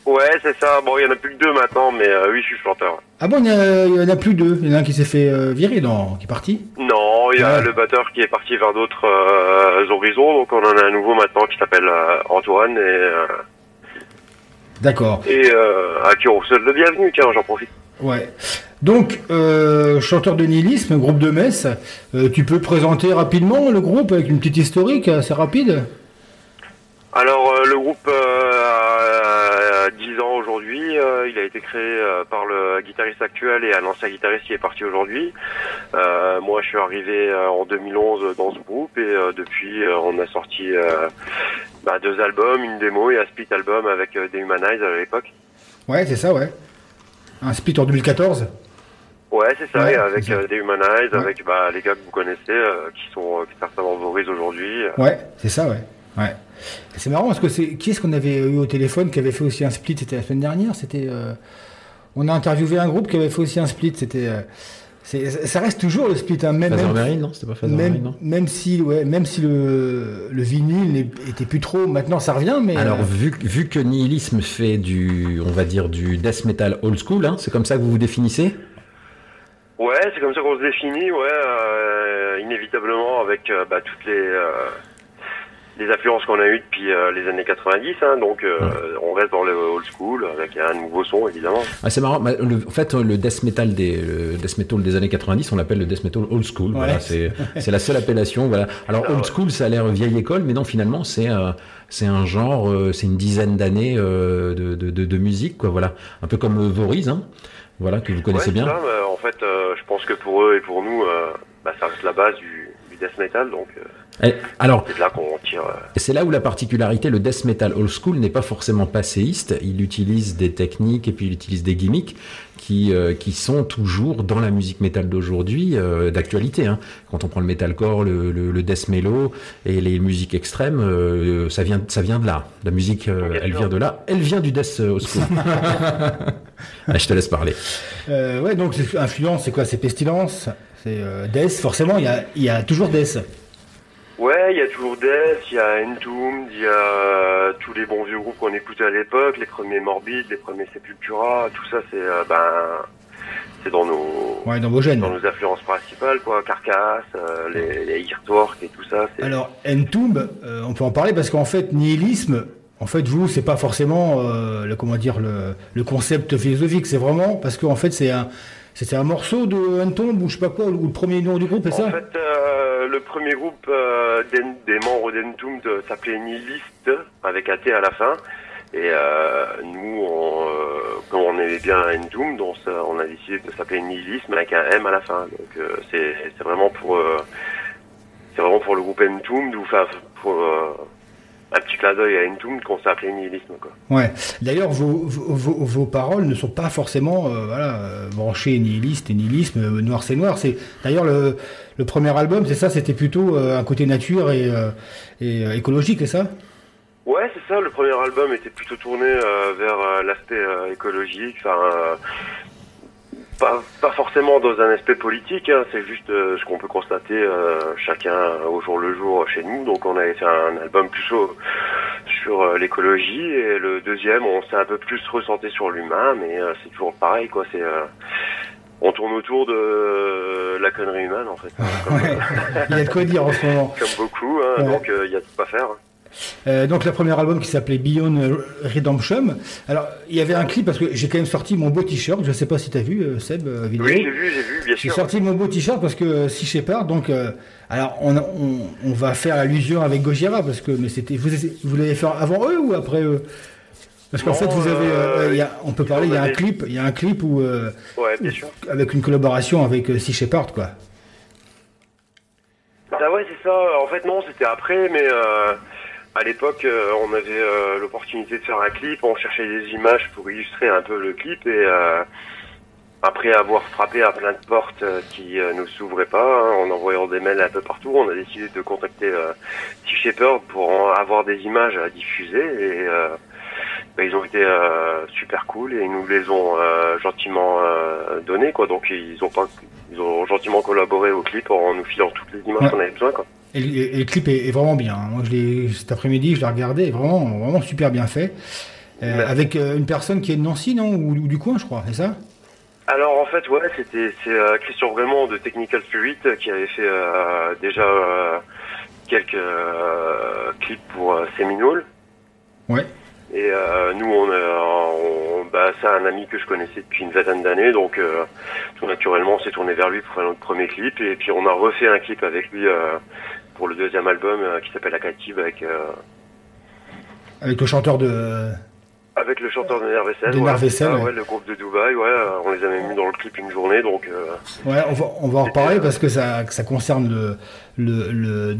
Ouais, c'est ça. Bon, il y en a plus que deux maintenant, mais euh, oui, je suis chanteur. ah bon, il y, en a plus deux. Il y en a un qui s'est fait euh, virer, dans, qui est parti. Non, il y a Ouais. le batteur qui est parti vers d'autres euh, horizons, donc on en a un nouveau maintenant qui s'appelle euh, Antoine et, euh, D'accord. et euh, à qui on souhaite le bienvenu, tiens, j'en profite. Ouais. Donc, euh, chanteur de nihilisme, groupe de Metz, euh, tu peux présenter rapidement le groupe avec une petite historique assez rapide? Alors, euh, le groupe euh, a 10 ans aujourd'hui. euh, il a été créé euh, par le guitariste actuel et un ancien guitariste qui est parti aujourd'hui. Euh, moi, je suis arrivé euh, en 2011 dans ce groupe et euh, depuis, euh, on a sorti euh, bah, deux albums, une démo et un split album avec euh, Dehumanize à l'époque. Ouais, c'est ça, ouais. Un split en 2014 Ouais, c'est ça, Ouais, avec ça. euh, Ouais. avec bah, les gars que vous connaissez, euh, qui sont euh, certainement valorisés aujourd'hui. Ouais, c'est ça, ouais. Ouais. C'est marrant parce que c'est qui est-ce qu'on avait eu au téléphone qui avait fait aussi un split? C'était la semaine dernière. C'était, euh, on a interviewé un groupe qui avait fait aussi un split. C'était, euh, ça reste toujours le split, hein, même, même, Marine, non? C'était pas Fazer Marine, même, non? même si, ouais, même si le, le vinyle était plus trop. Maintenant, ça revient, mais Alors, euh, vu, vu que Nihilisme fait du, on va dire, du death metal old school, hein, c'est comme ça que vous vous définissez? Ouais, c'est comme ça qu'on se définit, ouais, euh, inévitablement avec euh, bah, toutes les, euh, les influences qu'on a eues depuis euh, les années 90, hein, donc euh, on reste dans le old school avec un nouveau son évidemment. Ah, c'est marrant. le- en fait, le death metal des le death metal des années 90, on l'appelle le death metal old school. Voilà, Ouais. c'est c'est la seule appellation. Voilà. Alors Ah, old school, ça a l'air vieille école, mais non, finalement, c'est euh, c'est un genre, euh, c'est une dizaine d'années euh, de, de, de, de musique, quoi. Voilà, un peu comme euh, Voriz, hein. Voilà, que vous connaissez Ouais, bien. c'est ça, mais en fait, euh, je pense que pour eux et pour nous, euh, bah, ça reste la base du, du death metal, donc alors, c'est de là qu'on tire. euh, C'est là où la particularité, le death metal old school n'est pas forcément passéiste. Il utilise des techniques et puis il utilise des gimmicks qui, euh, qui sont toujours dans la musique metal d'aujourd'hui, euh, d'actualité. Hein. Quand on prend le metalcore, le, le, le death mellow et les musiques extrêmes, euh, ça, vient, ça vient de là. La musique, euh, elle vient de là. Elle vient du death old school. Ah, je te laisse parler. euh, ouais, donc influence, c'est quoi? C'est pestilence, c'est euh, Death? Forcément, il y a, il y a toujours Death. Ouais, il y a toujours Death, il y a Entombed, il y a euh, tous les bons vieux groupes qu'on écoutait à l'époque, les premiers Morbid, les premiers Sepultura, tout ça c'est euh, ben c'est dans nos Ouais, dans vos gènes. dans nos influences principales quoi, Carcass, euh, les, les et tout ça. Alors, Entomb, euh, on peut en parler parce qu'en fait, nihilisme, en fait, vous, c'est pas forcément le, comment dire, le, le concept philosophique, c'est vraiment parce qu'en fait, c'est un, c'était un morceau de Entomb ou je sais pas quoi, ou le premier nom du groupe, c'est ça En fait, euh, le premier groupe euh, d'En- des membres d'Entombed euh, s'appelait Nihilist, avec un T à la fin. Et euh, nous, on, euh, comme on aimait bien Entombed, on, on a décidé de s'appeler Nihilisme avec un M à la fin. Donc euh, c'est c'est vraiment pour euh, c'est vraiment pour le groupe Entombed ou enfin pour euh, un petit clin d'œil à Entombed qu'on appelé Nihilisme quoi. Ouais. D'ailleurs, vos, vos, vos- paroles ne sont pas forcément euh, voilà, euh, branchées nihiliste et nihilisme, euh, noir c'est noir. C'est d'ailleurs le, le premier album, c'est ça, c'était plutôt euh, un côté nature et, et écologique, c'est ça? Ouais, c'est ça. Le premier album était plutôt tourné vers l'aspect écologique. Enfin, pas, pas forcément dans un aspect politique. hein, c'est juste euh, ce qu'on peut constater euh, chacun au jour le jour chez nous. Donc, on avait fait un album plus au- sur euh, l'écologie et le deuxième, on s'est un peu plus ressenté sur l'humain, mais euh, c'est toujours pareil, quoi. C'est euh, on tourne autour de la connerie humaine, en fait. hein, Ouais. Il y a de quoi dire en ce moment. comme beaucoup, hein, Ouais. donc euh, il y a tout à faire. Euh, donc le premier album qui s'appelait Beyond Redemption. Alors il y avait un clip parce que j'ai quand même sorti mon beau t-shirt. Je sais pas si tu as vu euh, Seb euh, vidéo. Oui, j'ai vu, j'ai vu, bien J'ai sûr. sorti mon beau t-shirt parce que si Shepard, donc euh, alors on, on, on va faire allusion avec Gojira parce que mais c'était vous, vous l'avez fait avant eux ou après eux? Parce qu'en fait vous avez, euh, il y a- on peut parler, il y a un clip, il y a un clip où Ouais, bien sûr. avec une collaboration avec Sea Shepherd quoi. Ah ouais, c'est ça. En fait, non, c'était après, mais à l'époque, euh, on avait euh, l'opportunité de faire un clip. On cherchait des images pour illustrer un peu le clip et euh, après avoir frappé à plein de portes qui euh, nous s'ouvraient pas, hein, en envoyant des mails un peu partout, on a décidé de contacter euh, Sea Shepherd pour avoir des images à diffuser et euh, bah, ils ont été euh, super cool et ils nous les ont euh, gentiment euh, donné quoi. Donc ils ont pas, ils ont gentiment collaboré au clip en nous filant toutes les images Ouais. qu'on avait besoin quoi. Et, le- et le clip est, est vraiment bien. hein. Moi je cet après-midi, je l'ai regardé, vraiment vraiment super bien fait. Euh, avec euh, une personne qui est de Nancy non? Ou, ou du coin je crois, c'est ça? Alors en fait ouais c'était c'est euh, Christian Vraiment de Technical Spirit euh, qui avait fait déjà quelques clips pour Seminole. Ouais. Et nous, on, bah, c'est un ami que je connaissais depuis une vingtaine d'années, donc tout naturellement, on s'est tourné vers lui pour faire notre premier clip, et puis on a refait un clip avec lui pour le deuxième album euh, qui s'appelle Akatib avec euh, Avec le chanteur de avec le chanteur de Nervessel. De Nervessel, Ah, ouais. ouais, le groupe de Dubaï, ouais, euh, on les a même mis dans le clip une journée, donc Ouais, on va, on va en reparler parce que ça, que ça concerne le, le, le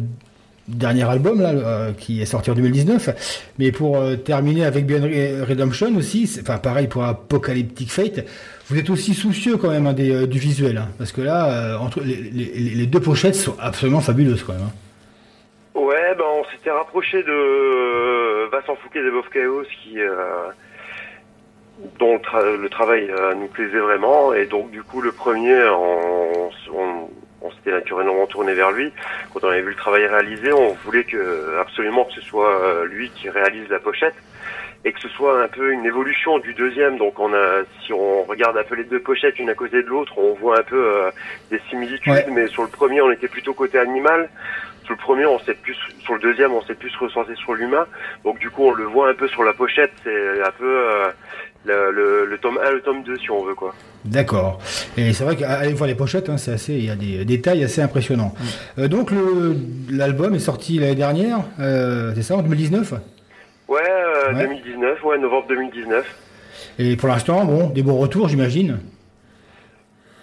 dernier album là, euh, qui est sorti en 2019. Mais pour euh, terminer avec Beyond Re- Redemption aussi, enfin pareil pour Apocalyptic Fate, vous êtes aussi soucieux quand même hein, des, euh, du visuel, hein, parce que là, entre les, les- les deux pochettes sont absolument fabuleuses quand même. hein. Ouais, ben on s'était rapproché de euh, Vincent Fouquet d'Above Chaos qui euh, dont le, tra- le travail euh, nous plaisait vraiment. Et donc du coup le premier on, on, on s'était naturellement tourné vers lui. Quand on avait vu le travail réalisé on voulait que absolument que ce soit euh, lui qui réalise la pochette et que ce soit un peu une évolution du deuxième. Donc on a si on regarde un peu les deux pochettes une à côté de l'autre on voit un peu euh, des similitudes. Ouais. mais sur le premier on était plutôt côté animal sur le premier, on s'est plus, sur le deuxième, on s'est plus ressenti sur l'humain. Donc du coup, on le voit un peu sur la pochette. C'est un peu euh, le, le, le tome 1, le tome 2, si on veut quoi. D'accord. Et c'est vrai qu'aller voir les pochettes, hein, c'est assez, il y a des détails assez impressionnants. Euh, donc le- l'album est sorti l'année dernière, euh, c'est ça, en 2019 Ouais, euh, Ouais. 2019, ouais, novembre 2019. Et pour l'instant, bon, des bons retours, j'imagine.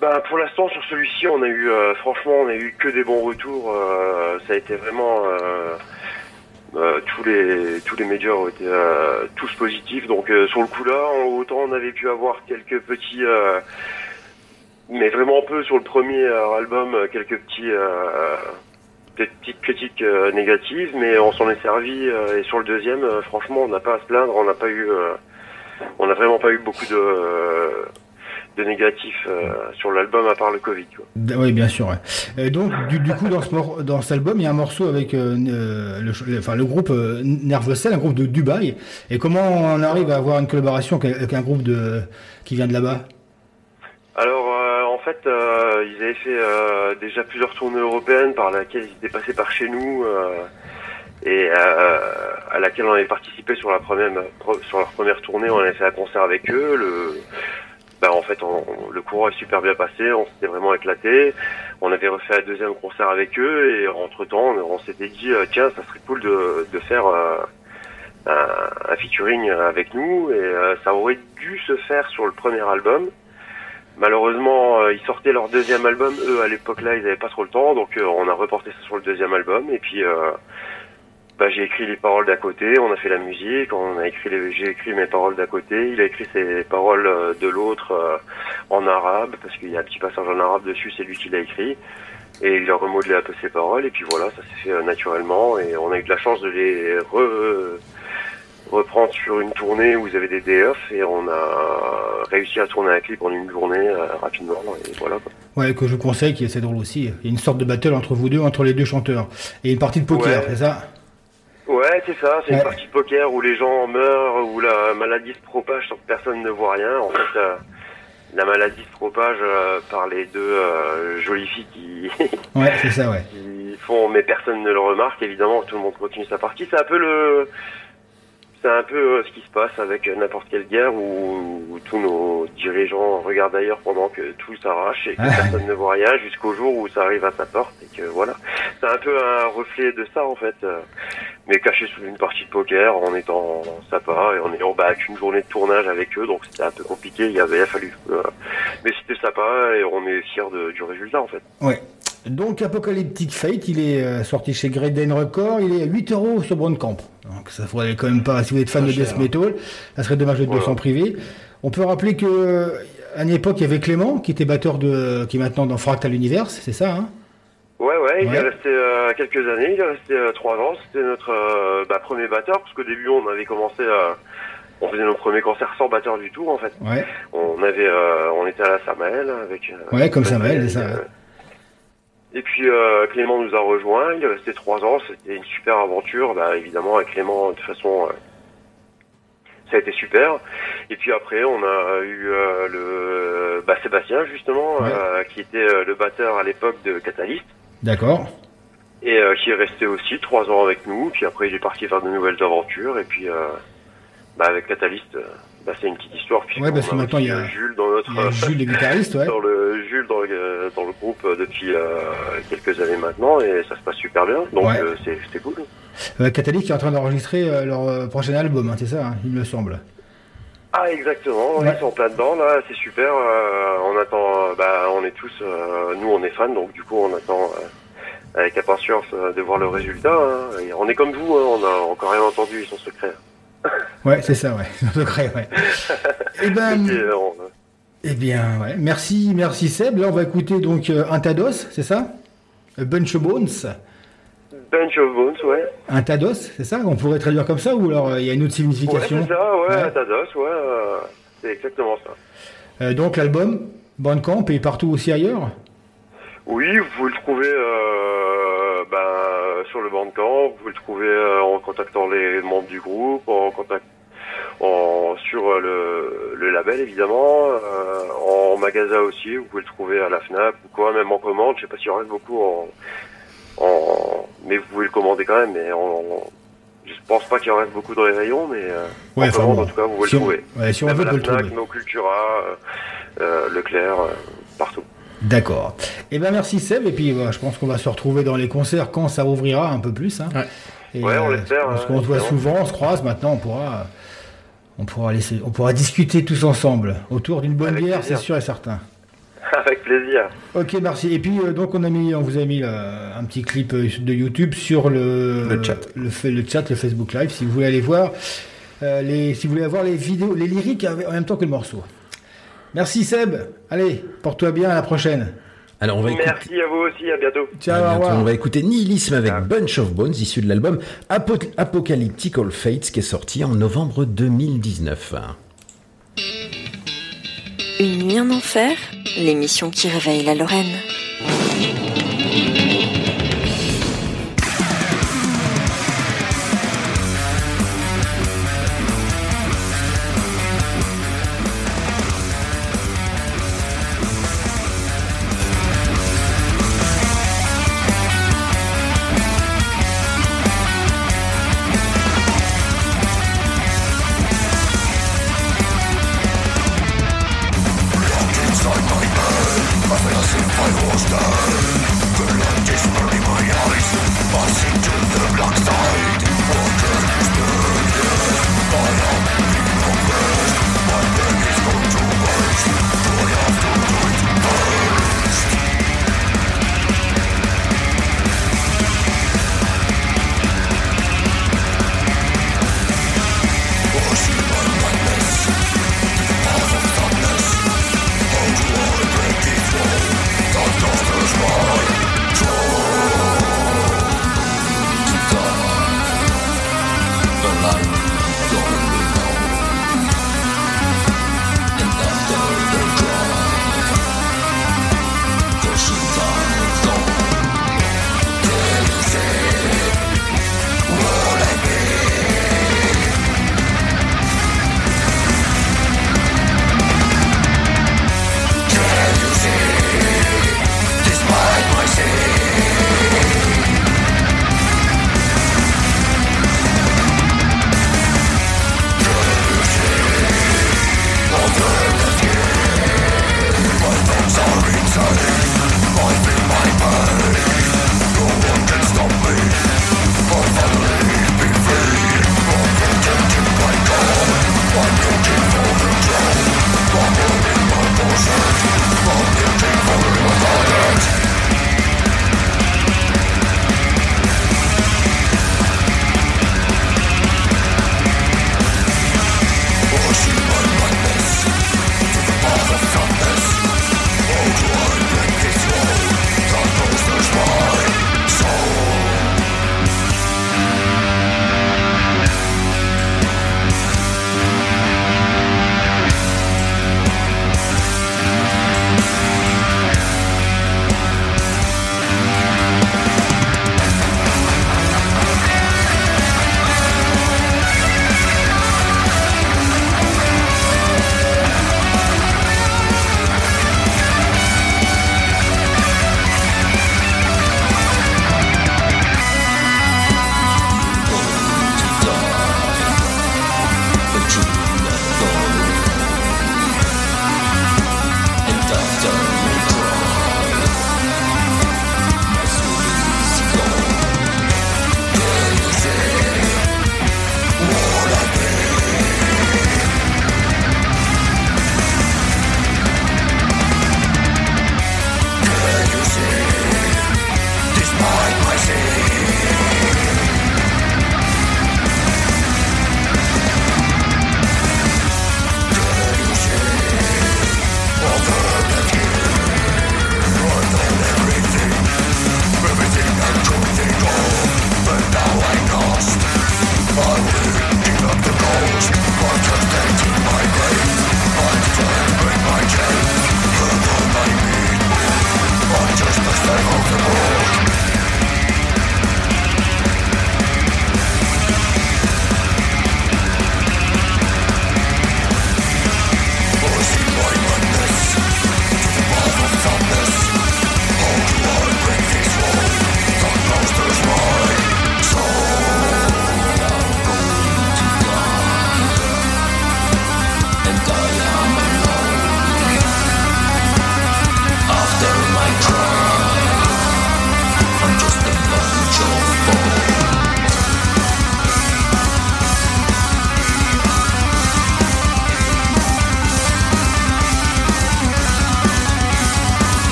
Bah pour l'instant sur celui-ci, on a eu, euh, franchement, on a eu que des bons retours. euh, ça a été vraiment euh, euh, tous les tous les médias ont été euh, tous positifs. Donc euh, sur le coup là, on- autant on avait pu avoir quelques petits, mais vraiment peu sur le premier album, quelques petits des petites critiques négatives, mais on s'en est servi. et sur le deuxième, franchement, on n'a pas à se plaindre. On n'a pas eu, on n'a vraiment pas eu beaucoup de de négatifs euh, sur l'album à part le Covid. Quoi. Oui, bien sûr. ouais. Et donc, du, du coup, dans, ce dans cet album, il y a un morceau avec euh, euh, le, ch- le- enfin, le groupe euh, Nervous Cell, un groupe de Dubaï. Et comment on arrive à avoir une collaboration avec, un groupe de, qui vient de là-bas? Alors euh, en fait, euh, ils avaient fait euh, déjà plusieurs tournées européennes par laquelle ils étaient passés par chez nous euh, et euh, à laquelle on avait participé sur la première sur leur première tournée. On avait fait un concert avec eux. Le bah, en fait, on- le courant est super bien passé. On s'était vraiment éclaté. On avait refait un deuxième concert avec eux et entre temps, on, on s'était dit euh, tiens, ça serait cool de, de faire euh, un, un featuring avec nous et euh, ça aurait dû se faire sur le premier album. Malheureusement, euh, ils sortaient leur deuxième album. Eux, à l'époque là, ils n'avaient pas trop le temps, donc euh, on a reporté ça sur le deuxième album. Et puis, euh, bah, j'ai écrit les paroles d'à côté, on a fait la musique, on a écrit les, j'ai écrit mes paroles d'à côté. Il a écrit ses paroles euh, de l'autre euh, en arabe, parce qu'il y a un petit passage en arabe dessus, c'est lui qui l'a écrit. Et il a remodelé un peu ses paroles, et puis voilà, ça s'est fait euh, naturellement. Et on a eu de la chance de les re- reprendre sur une tournée où ils avaient des off et on a réussi à tourner un clip en une journée euh, rapidement et voilà quoi. Ouais, que je vous conseille, qui est assez drôle aussi. Il y a une sorte de battle entre vous deux, entre les deux chanteurs. Et une partie de poker, Ouais. c'est ça? Ouais c'est ça, c'est Ouais. une partie de poker où les gens meurent, où la maladie se propage sans que personne ne voit rien. En fait, euh, la maladie se propage euh, par les deux euh, jolies filles qui, Ouais, c'est ça, ouais. qui font, mais personne ne le remarque. Évidemment, tout le monde continue sa partie. C'est un peu le, c'est un peu euh, ce qui se passe avec euh, n'importe quelle guerre où, où tous nos dirigeants regardent ailleurs pendant que tout s'arrache et que Ah. personne ne voit rien jusqu'au jour où ça arrive à sa porte et que voilà. C'est un peu un reflet de ça en fait, euh, mais caché sous une partie de poker en étant sympa et en ayant bah, qu'une journée de tournage avec eux, donc c'était un peu compliqué. Il y avait il a fallu, euh, mais c'était sympa et on est fiers de- du résultat en fait. Ouais. Donc Apocalyptic Fate, il est euh, sorti chez Greden Records, il est à 8 euros sur Bandcamp. Donc ça faudrait quand même pas, si vous êtes fan de cher. death metal, ça serait dommage de Voilà. s'en priver. On peut rappeler que à une époque il y avait Clément qui était batteur de, qui est maintenant dans Fractal Universe, c'est ça hein? Ouais, ouais, il est resté euh, quelques années, il est resté euh, trois ans. C'était notre euh, bah, premier batteur, parce qu'au début, on avait commencé à... On faisait nos premiers concerts sans batteur du tout, en fait. Ouais. On avait, on était à la Samael avec... Ouais, comme Samael, c'est ça. Et puis euh, Clément nous a rejoint, il est resté trois ans, c'était une super aventure, bah, évidemment avec Clément de toute façon euh, ça a été super. Et puis après on a eu euh, le bah, Sébastien justement, Ouais. qui était le batteur à l'époque de Catalyst D'accord. et qui est resté aussi trois ans avec nous. Puis après, il est parti faire de nouvelles aventures. Et puis, bah, avec Catalyst, euh, c'est une petite histoire. puisqu'on Ouais, parce que a maintenant, il y a- euh, Jules dans notre a Jules, le guitariste, ouais. dans le Jules dans le, dans le groupe euh, depuis euh, quelques années maintenant, et ça se passe super bien. Donc Ouais. euh, c'est cool. Euh, Catalyst qui est en train d'enregistrer euh, leur euh, prochain album, hein, c'est ça, hein, il me semble. Ah exactement, Ouais. ils sont plein dedans là, c'est super. euh, on attend, euh, bah, on est tous, euh, nous on est fans, donc du coup on attend euh, avec impatience euh, de voir le résultat. hein. On est comme vous, on a encore rien entendu, ils sont secrets. Ouais, c'est ça, ouais. Secret, ouais. Eh ben, Et, euh, eh bien, ouais. Merci, merci Seb. Là, on va écouter donc euh, un Tados, c'est ça? A Bunch of Bones. Bunch of Bones, ouais. Un Tados, c'est ça? On pourrait traduire comme ça ou alors euh, il y a une autre Ouais, signification c'est ça, ouais, Ouais. Tados, ouais, euh, c'est exactement ça. Donc l'album, Bandcamp et partout aussi ailleurs? Oui, vous pouvez le trouver euh, ben, sur le Bandcamp, vous pouvez le trouver euh, en contactant les membres du groupe, en contact, en, sur euh, le, le label évidemment, euh, en magasin aussi, vous pouvez le trouver à la FNAC ou quoi, même en commande, je sais pas s'il en reste beaucoup en, en... Mais vous pouvez le commander quand même, mais en... Je pense pas qu'il en reste beaucoup dans les rayons, mais euh, Ouais, en enfin commande bon, en tout cas, vous pouvez si le on- trouver. ouais, si on veut, on la le FNAC, trouver. No Cultura, euh, euh, Leclerc, euh, partout. D'accord. Eh ben merci Seb et puis bah, je pense qu'on va se retrouver dans les concerts quand ça ouvrira un peu plus. Hein. Et, Ouais, on l'espère, Parce hein, qu'on se voit souvent, on se croise. Maintenant, on pourra, on pourra laisser, on pourra discuter tous ensemble autour d'une bonne Avec bière, c'est sûr et certain. Avec plaisir. Ok, merci. Et puis euh, donc on a mis, on vous a mis euh, un petit clip euh, de YouTube sur le, Le chat. le, fa- le chat, le Facebook Live, si vous voulez aller voir euh, les, si vous voulez avoir les vidéos, les lyriques en même temps que le morceau. Merci Seb. Allez, porte-toi bien. À la prochaine. Alors on va écouter. Merci à vous aussi, à bientôt. Ciao. À au bientôt. revoir. On va écouter Nihilisme avec Bunch of Bones, issu de l'album Apo- Apocalyptical Fates, qui est sorti en novembre 2019. Une nuit en enfer, l'émission qui réveille la Lorraine.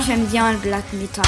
J'aime bien le black metal.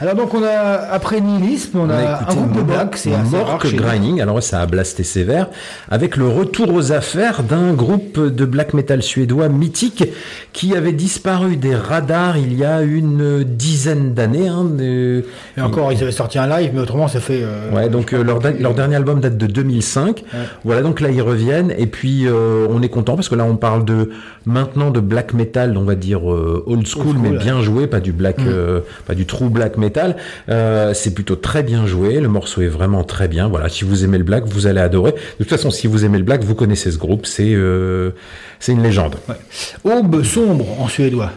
Alors donc on a après nihilisme, on, a, un groupe de black, c'est rare Mork. Grinding, alors ça a blasté sévère, avec le retour aux affaires d'un groupe de black metal suédois mythique qui avait disparu des radars il y a une dizaine d'années. hein, de- Et encore, ils avaient sorti un live, mais autrement ça fait. euh, Ouais, donc euh, leur, dernier album date de 2005. Voilà, donc là ils reviennent et puis euh, on est content parce que là on parle de maintenant de black metal, on va dire euh, old school, school, mais ouais. bien joué, pas du black, Mm. pas du true black metal. Euh, c'est plutôt très bien joué. Le morceau est vraiment très bien. Voilà, si vous aimez le black, vous allez adorer. De toute façon, si vous aimez le black, vous connaissez ce groupe. C'est euh, c'est une légende. Aube sombre en suédois.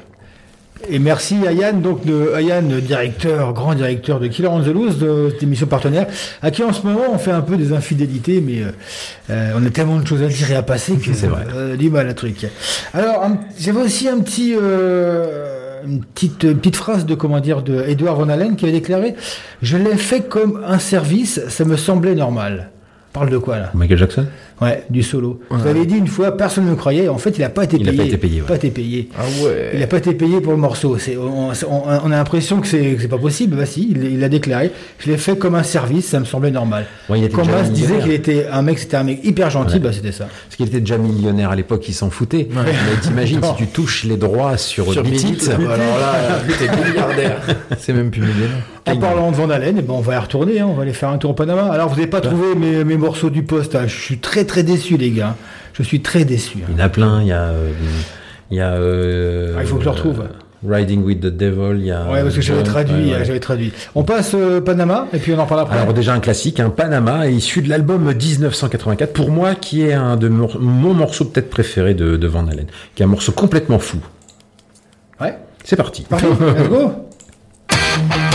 Et merci à Yann, donc de à Yann, directeur, grand directeur de Killer on the Loose, de cette émission partenaire, à qui en ce moment on fait un peu des infidélités, mais euh, on a tellement de choses à dire et à passer que C'est vrai. euh, du mal à truc. Alors j'avais aussi un petit euh, une petite phrase de comment dire de Edouard Von Allen qui avait déclaré je l'ai fait comme un service, ça me semblait normal. Parle de quoi là Michael Jackson Ouais, du solo. Ouais. Vous avez dit une fois, personne ne me croyait. En fait, il n'a pas été Il payé. pas été payé, ouais. Pas été payé. Ah ouais. Il n'a pas été payé pour le morceau. C'est, on, on- on a l'impression que c'est, que c'est pas possible. Bah si, il, il l'a déclaré. Je l'ai fait comme un service, ça me semblait normal. Ouais, il était Mas disait qu'il était un mec, c'était un mec hyper gentil, Ouais. bah c'était ça. Parce qu'il était déjà millionnaire à l'époque, il s'en foutait. Mais t'imagines si tu touches les droits sur, Sur Beat It, alors là, t'es milliardaire. C'est même plus millionnaire. En parlant de Van Halen, eh ben, on va y retourner, hein, on va aller faire un tour au Panama. Alors, vous n'avez pas trouvé mes, mes morceaux du poste. hein. Je suis très très déçu, les gars. Je suis très déçu. hein. il y en a plein. Il y a, euh, il y a. euh, Ah, il faut que je le retrouve. Riding with the Devil. Il y a. Ouais, parce que j'avais Jump, traduit, ouais, ouais. euh, j'avais traduit. On passe euh, Panama et puis on en parle après. Alors déjà un classique, un Panama, issu de l'album 1984, pour moi qui est un de mon, mon morceau peut-être préféré de, de Van Halen, qui est un morceau complètement fou. Ouais. C'est parti. Parti, let's go.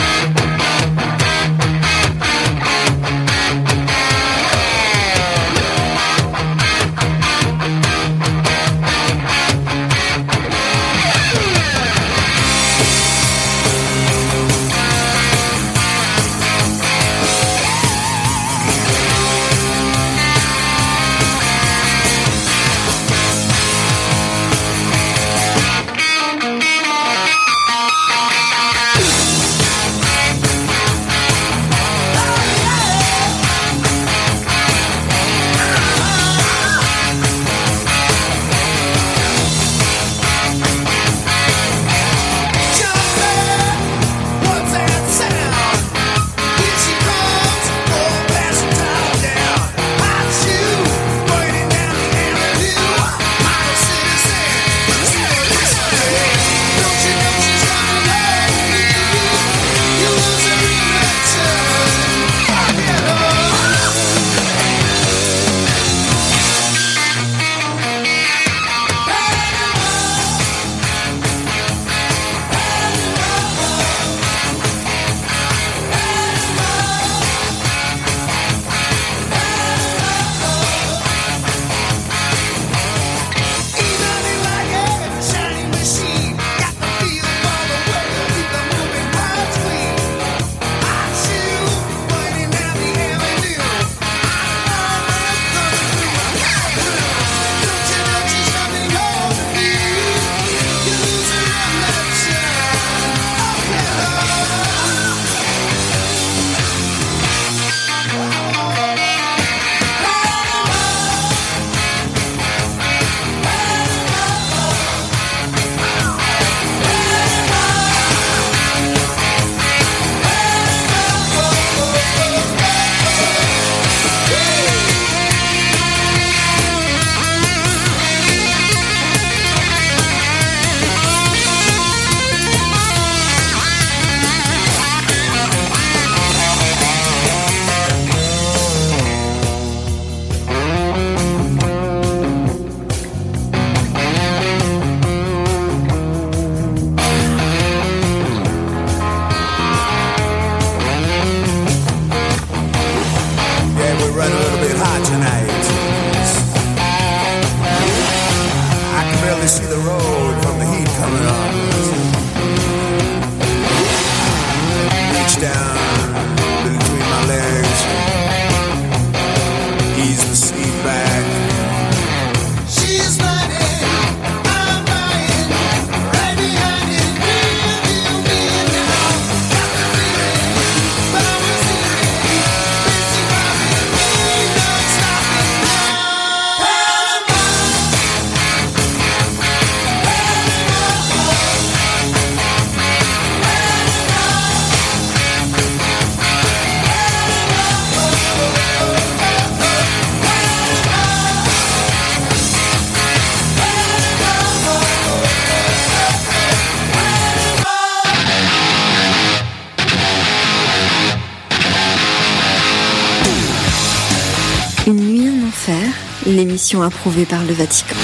par le Vatican.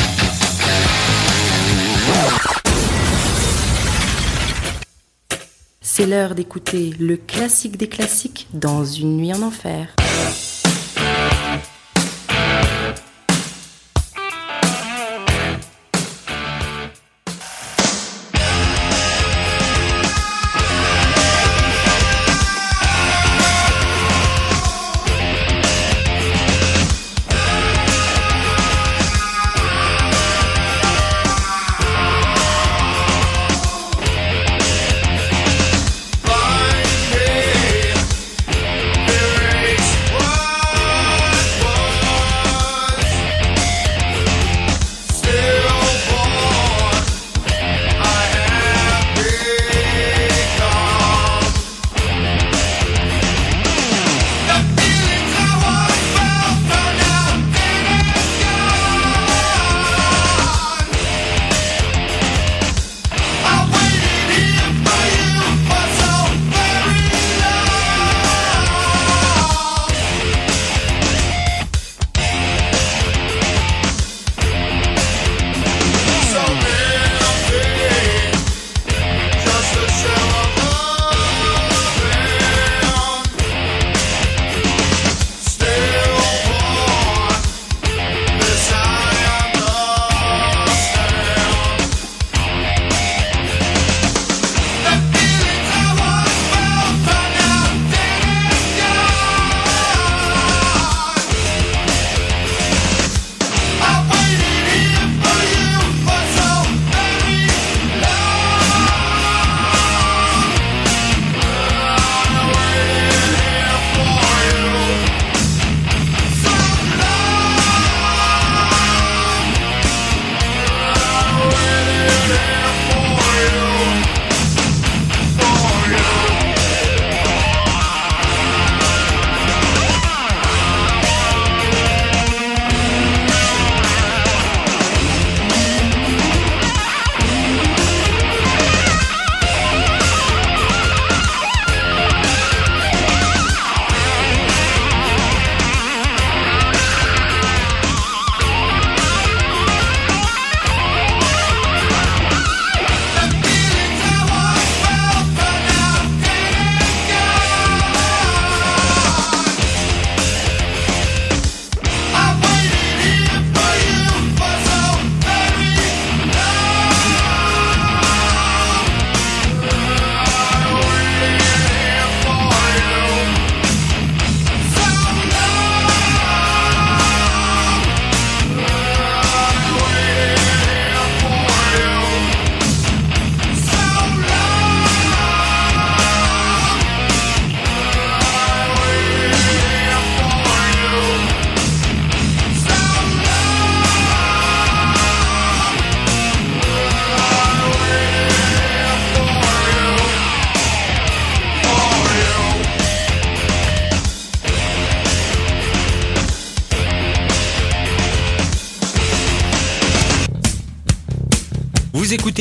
C'est l'heure d'écouter le classique des classiques dans Une nuit en enfer.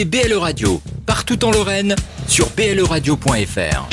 Écoutez BLE Radio, partout en Lorraine, sur bleradio.fr.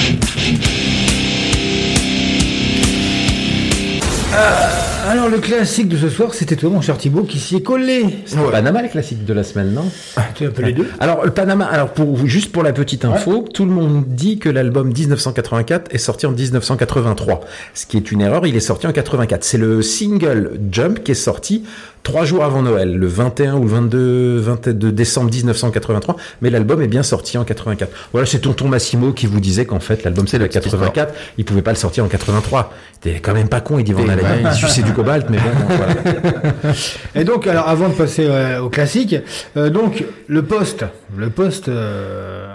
Ah, alors le classique de ce soir, c'était toi mon cher Thibaut qui s'y est collé. C'est le Panama le classique de la semaine, non? Tu as les deux Alors le Panama, alors pour vous- juste pour la petite info, tout le monde dit que l'album 1984 est sorti en 1983, ce qui est une erreur. Il est sorti en 84. C'est le single Jump qui est sorti trois jours avant Noël, le 21 ou le 22, 22 décembre 1983. Mais l'album est bien sorti en 84. Voilà, c'est Tonton Massimo qui vous disait qu'en fait l'album c'est de 84. Il pouvait pas le sortir en 83. T'es quand même pas con, il dit Halen. ouais. Il suçait du cobalt, mais bon, voilà. Et donc, alors avant de passer euh, au classique, euh, donc le poste, le poste, euh,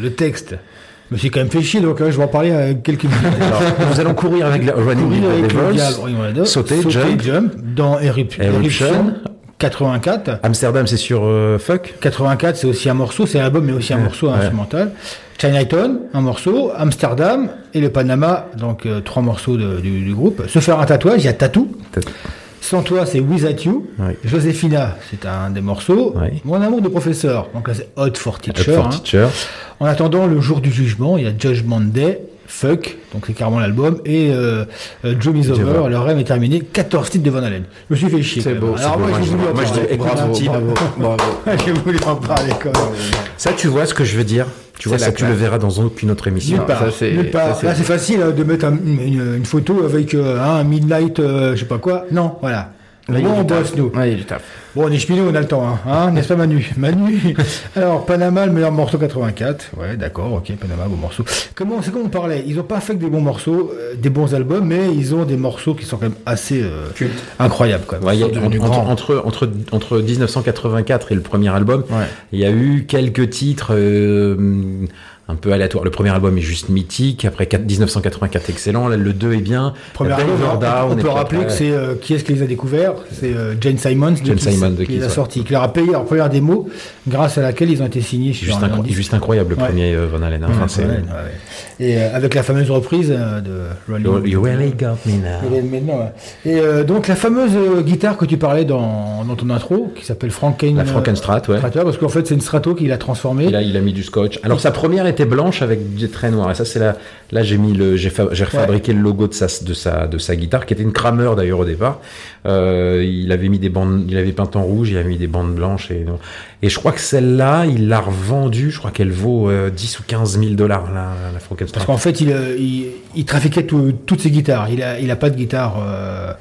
le texte. Me suis quand même fait chier, donc euh, je vais en parler à quelques minutes. Alors, nous allons courir avec la Running Courir le diable, sauter, sauter, jump. dans Erup- Eruption. Eruption 84. Amsterdam, c'est sur euh, Fuck. 84, c'est aussi un morceau, c'est un album, mais aussi un Ouais, morceau ouais. instrumental. Chinatown, un morceau. Amsterdam et le Panama, donc euh, trois morceaux de- du, du groupe. Se faire un tatouage, il y a Tattoo. Sans toi, c'est Without You. Josephina, c'est un des morceaux. Mon amour de professeur, donc là c'est Hot for Teacher. Hot for hein. Teacher. En attendant le jour du jugement, il y a Judgment Day, Fuck, donc c'est carrément l'album, et euh, euh, Joe is Joe Over, Over. le rêve est terminé, 14 titres de Van Halen. Je me suis fait chier. C'est beau, c'est Alors beau. moi, je voulu moi, je dis bravo, Tim. Bravo. j'ai voulu en parler quand même. Ça, tu vois ce que je veux dire? Tu vois, ça, tu le verras dans aucune autre émission. Nulle part. Nulle part. Là, c'est facile euh, de mettre un- une, une photo avec euh, un Midnight, euh, je sais pas quoi. Non, voilà. Là, Bon, on bosse, nous. Ouais, il taf. Bon, on est cheminot, on a le temps, hein, hein, n'est-ce pas Manu? Manu? Alors, Panama, le meilleur morceau 84. Ouais, d'accord, ok, Panama, bon morceau. Comment, c'est comme on parlait, ils ont pas fait que des bons morceaux, euh, des bons albums, mais ils ont des morceaux qui sont quand même assez euh, incroyables, quoi. Ouais, a- entre, entre, entre 1984 et le premier album, il y a eu quelques titres euh, un peu aléatoires. Le premier album est juste mythique, après 4 1984 excellent, le 2 est bien. Premier album, on- peut rappeler que c'est euh, qui est-ce qui les a découverts? C'est euh, Jane Simons, de Jane Kiss, Simon de qui Kiss, les a sortis, qui leur a payé leur première démo, grâce à laquelle ils ont été signés Juste, incro- incroyable le Ouais. premier euh, Van Halen. hein. Ouais, ouais. Et euh, avec la fameuse reprise euh, de You- you really got me now. Et euh, donc la fameuse euh, guitare que tu parlais dans, dans ton intro, qui s'appelle Franken. La Frankenstrat, ouais. Parce qu'en fait c'est une Strato qu'il a transformée. Il a, il a mis du scotch. Alors sa première était blanche avec des traits noirs. Et ça c'est là, là j'ai mis le, j'ai, fa- j'ai refabriqué le logo de sa, de sa, de sa guitare, qui était une Kramer d'ailleurs au départ. Euh, il avait mis des bandes, il avait peint en rouge, il avait mis des bandes blanches et et je crois que celle-là, il l'a revendue. Je crois qu'elle vaut euh, 10 ou 15 000 dollars la, la Frankenstein. Parce qu'en fait, il, euh, il, il trafiquait tout- toutes ses guitares. Il a, il a pas de guitare euh,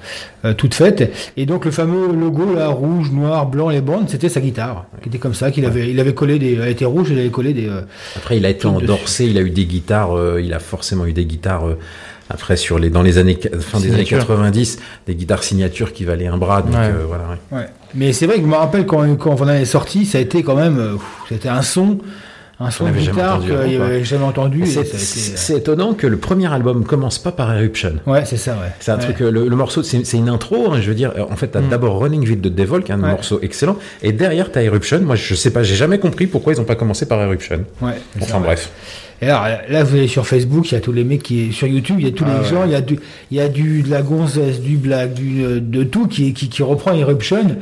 euh, toute faite. Et donc, le fameux logo, là, rouge, noir, blanc, les bandes, c'était sa guitare. Qui était comme ça, qu'il avait, il avait collé des, elle était rouge, il avait collé des, euh, Après, il a été endorsé, il a eu des guitares, il a forcément eu des guitares. Après, sur les, dans les années, fin des années Signature. 90, des guitares signatures qui valaient un bras. Donc, Ouais. euh, voilà. ouais. Ouais. Mais c'est vrai que je me rappelle quand, quand Halen est sorti, ça a été quand même, euh, c'était un son, un son On de guitare qu'il avant, n'y quoi. avait jamais entendu. C'est, été, étonnant que le premier album commence pas par Eruption. Ouais, c'est ça, ouais. C'est un Ouais. truc, euh, le, le morceau, c'est, c'est une intro, hein, je veux dire. En fait, t'as d'abord Running with the Devil, qui est un Mm. Ouais. morceau excellent, et derrière t'as Eruption. Moi, je sais pas, j'ai jamais compris pourquoi ils ont pas commencé par Eruption. Ouais, Enfin ouais. Et alors là, vous allez sur Facebook, il y a tous les mecs qui sur YouTube, il y a tous Ah les ouais. gens, il y a du, il y a du de la gonzesse, du blague, du euh, de tout qui qui, qui reprend Eruption.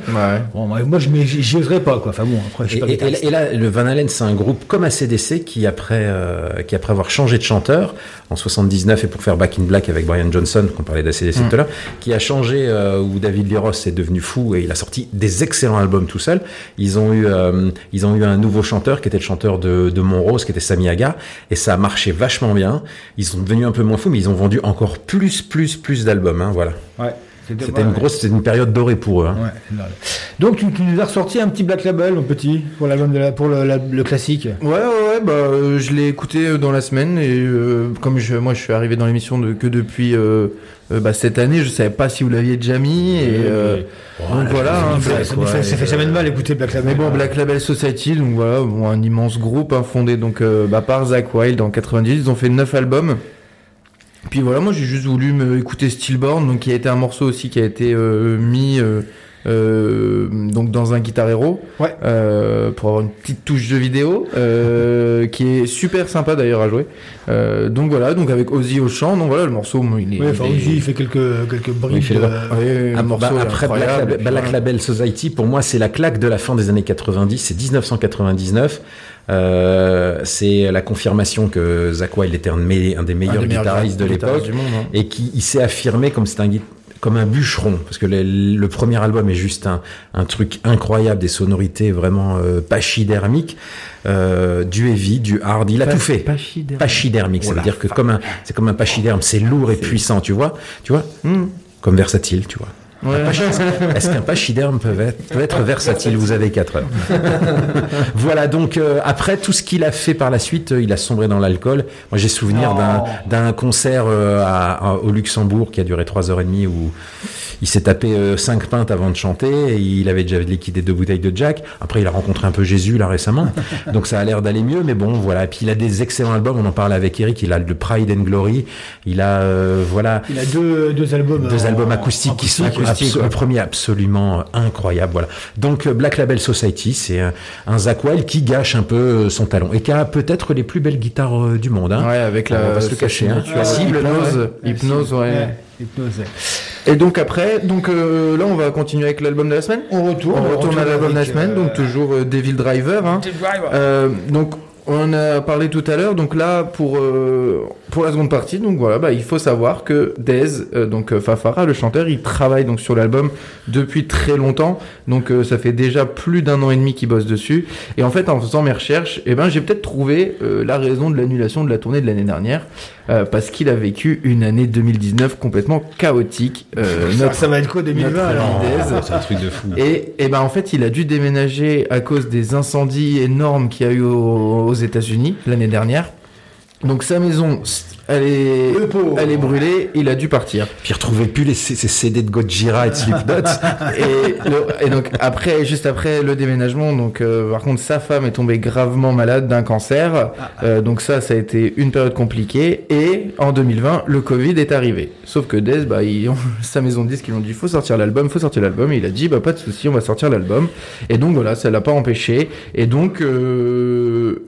Bon, moi, je m'y- j'y j'y oserais pas quoi. Enfin bon, après je suis Et, pas et- et là, le Van Halen, c'est un groupe comme ACDC qui après, euh, qui après avoir changé de chanteur en 79 et pour faire Back in Black avec Brian Johnson, qu'on parlait d'ACDC Mm. tout à l'heure, qui a changé euh, où David Lee Roth est devenu fou et il a sorti des excellents albums tout seul. Ils ont eu, euh, ils ont eu un nouveau chanteur qui était le chanteur de, de Monrose, qui était Sami Hagar, et ça a marché vachement bien. Ils sont devenus un peu moins fous, mais ils ont vendu encore plus, plus, plus d'albums. Hein, voilà. Ouais, c'était- une grosse, c'était une période dorée pour eux. hein. Ouais. Donc tu, tu nous as ressorti un petit Black Label, mon petit, pour l'album de la, pour le, la- le classique. Ouais, ouais, ouais, bah, euh, je l'ai écouté euh, dans la semaine et euh, comme je, moi je suis arrivé dans l'émission de, que depuis euh, euh, bah, cette année, je savais pas si vous l'aviez déjà mis et euh, oui. donc voilà. ça, hein, Black- ça fait- ouais, ça fait jamais de mal d'écouter Black Label. Mais bon, Black Label Society, donc voilà, bon, un immense groupe hein, fondé donc euh, bah, par Zach Wild en 90. Ils ont fait neuf albums. Puis voilà, moi j'ai juste voulu me écouter Stillborn, donc qui a été un morceau aussi qui a été euh, mis euh, euh, donc dans un Guitar Hero, euh, pour avoir une petite touche de vidéo, euh, qui est super sympa d'ailleurs à jouer. Euh, donc voilà, donc avec Ozzy au chant, donc voilà le morceau, il est. Oui, enfin, il est- Ozzy, il fait quelques, quelques Oui, brides. il fait le- de- Oui, le Ah, morceau bah, après Black, Black. Label Society, pour moi, c'est la claque de la fin des années 90, c'est 1999. Euh, c'est la confirmation que Zach Wild était un, de mes- un des meilleurs des meilleurs guitaristes de l'époque hein. et qui s'est affirmé comme c'est un comme un bûcheron parce que le, le premier album est juste un, un truc incroyable des sonorités vraiment euh, pachydermiques. Euh, du heavy du hard il a tout fait. pachydermique. pachydermique ça Oh veut la dire que comme un c'est comme un pachyderme c'est lourd et puissant tu vois tu vois comme versatile tu vois Ouais. Est-ce qu'un pachyderme peut être, peut être versatile Vous avez 4 heures. voilà, donc euh, après tout ce qu'il a fait par la suite, euh, il a sombré dans l'alcool. Moi j'ai souvenir d'un- d'un concert euh, à- à- au Luxembourg qui a duré 3h30 où il s'est tapé 5 pintes avant de chanter et il avait déjà liquidé deux bouteilles de Jack. Après il a rencontré un peu Jésus là récemment, donc ça a l'air d'aller mieux, mais bon voilà. Et puis il a des excellents albums, on en parlait avec Eric, il a le Pride and Glory, il a voilà Il a deux, deux albums. deux albums acoustiques qui sont acoustique, abso- ouais. le premier absolument incroyable voilà donc euh, Black Label Society c'est un, un Zach Wild qui gâche un peu euh, son talent et qui a peut-être les plus belles guitares euh, du monde hein. Ouais, avec la on va se le cacher hein. Cible, hypnose, ouais. hypnose, ouais. Ouais, hypnose. Et donc après, donc euh, là on va continuer avec l'album de la semaine. On retourne. On retourne à l'album de la semaine, euh, donc toujours euh, Devil Driver. Hein. Devil Driver. Euh, donc on en a parlé tout à l'heure, donc là pour euh, pour la seconde partie, donc voilà, bah, il faut savoir que Dez, euh, donc euh, Fafara, le chanteur, il travaille donc sur l'album depuis très longtemps, donc euh, ça fait déjà plus d'un an et demi qu'il bosse dessus. Et en fait, en faisant mes recherches, eh ben j'ai peut-être trouvé euh, la raison de l'annulation de la tournée de l'année dernière, euh, parce qu'il a vécu une année 2019 complètement chaotique. Euh, Ça- notre- ça va être quoi 2020 notre alors. Oh, c'est un truc de fou Et, et ben en fait, il a dû déménager à cause des incendies énormes qu'il y a eu aux, aux États-Unis l'année dernière. Donc sa maison, elle est, elle est brûlée. Il a dû partir. puis il retrouvait plus les, ses ses CD de Gojira et de Slipknot Et, le- et donc après, juste après le déménagement, donc euh, par contre sa femme est tombée gravement malade d'un cancer. Euh, donc ça, ça a été une période compliquée. Et en 2020, le Covid est arrivé. Sauf que Dez, bah, ils ont- sa maison de disques, ils ont dit faut sortir l'album, faut sortir l'album. Et il a dit bah pas de souci, on va sortir l'album. Et donc voilà, ça l'a pas empêché. Et donc euh,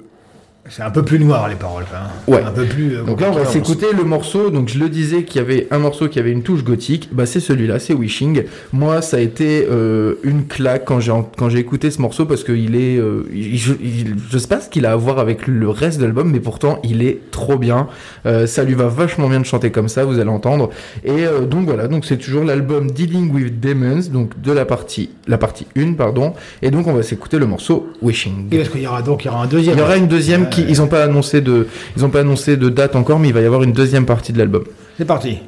C'est un peu plus noir les paroles. hein. Ouais. Un peu plus. euh, donc là, on va s'écouter le morceau. Donc je le disais qu'il y avait un morceau qui avait une touche gothique. Bah c'est celui-là, c'est Wishing. Moi, ça a été euh, une claque quand j'ai quand j'ai écouté ce morceau parce qu'il est, euh, il- je, il- je sais pas ce qu'il a à voir avec le reste de l'album, mais pourtant il est trop bien. Euh, ça lui va vachement bien de chanter comme ça, vous allez entendre. Et euh, donc voilà, donc c'est toujours l'album Dealing with Demons, donc de la partie la partie 1 pardon. Et donc on va s'écouter le morceau Wishing. Et parce qu'il y aura donc il y aura un deuxième. Il y aura une deuxième qui ils ont pas annoncé de ils ont pas annoncé de date encore mais il va y avoir une deuxième partie de l'album. C'est parti.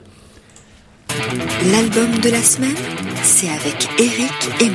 L'album de la semaine, c'est avec Eric et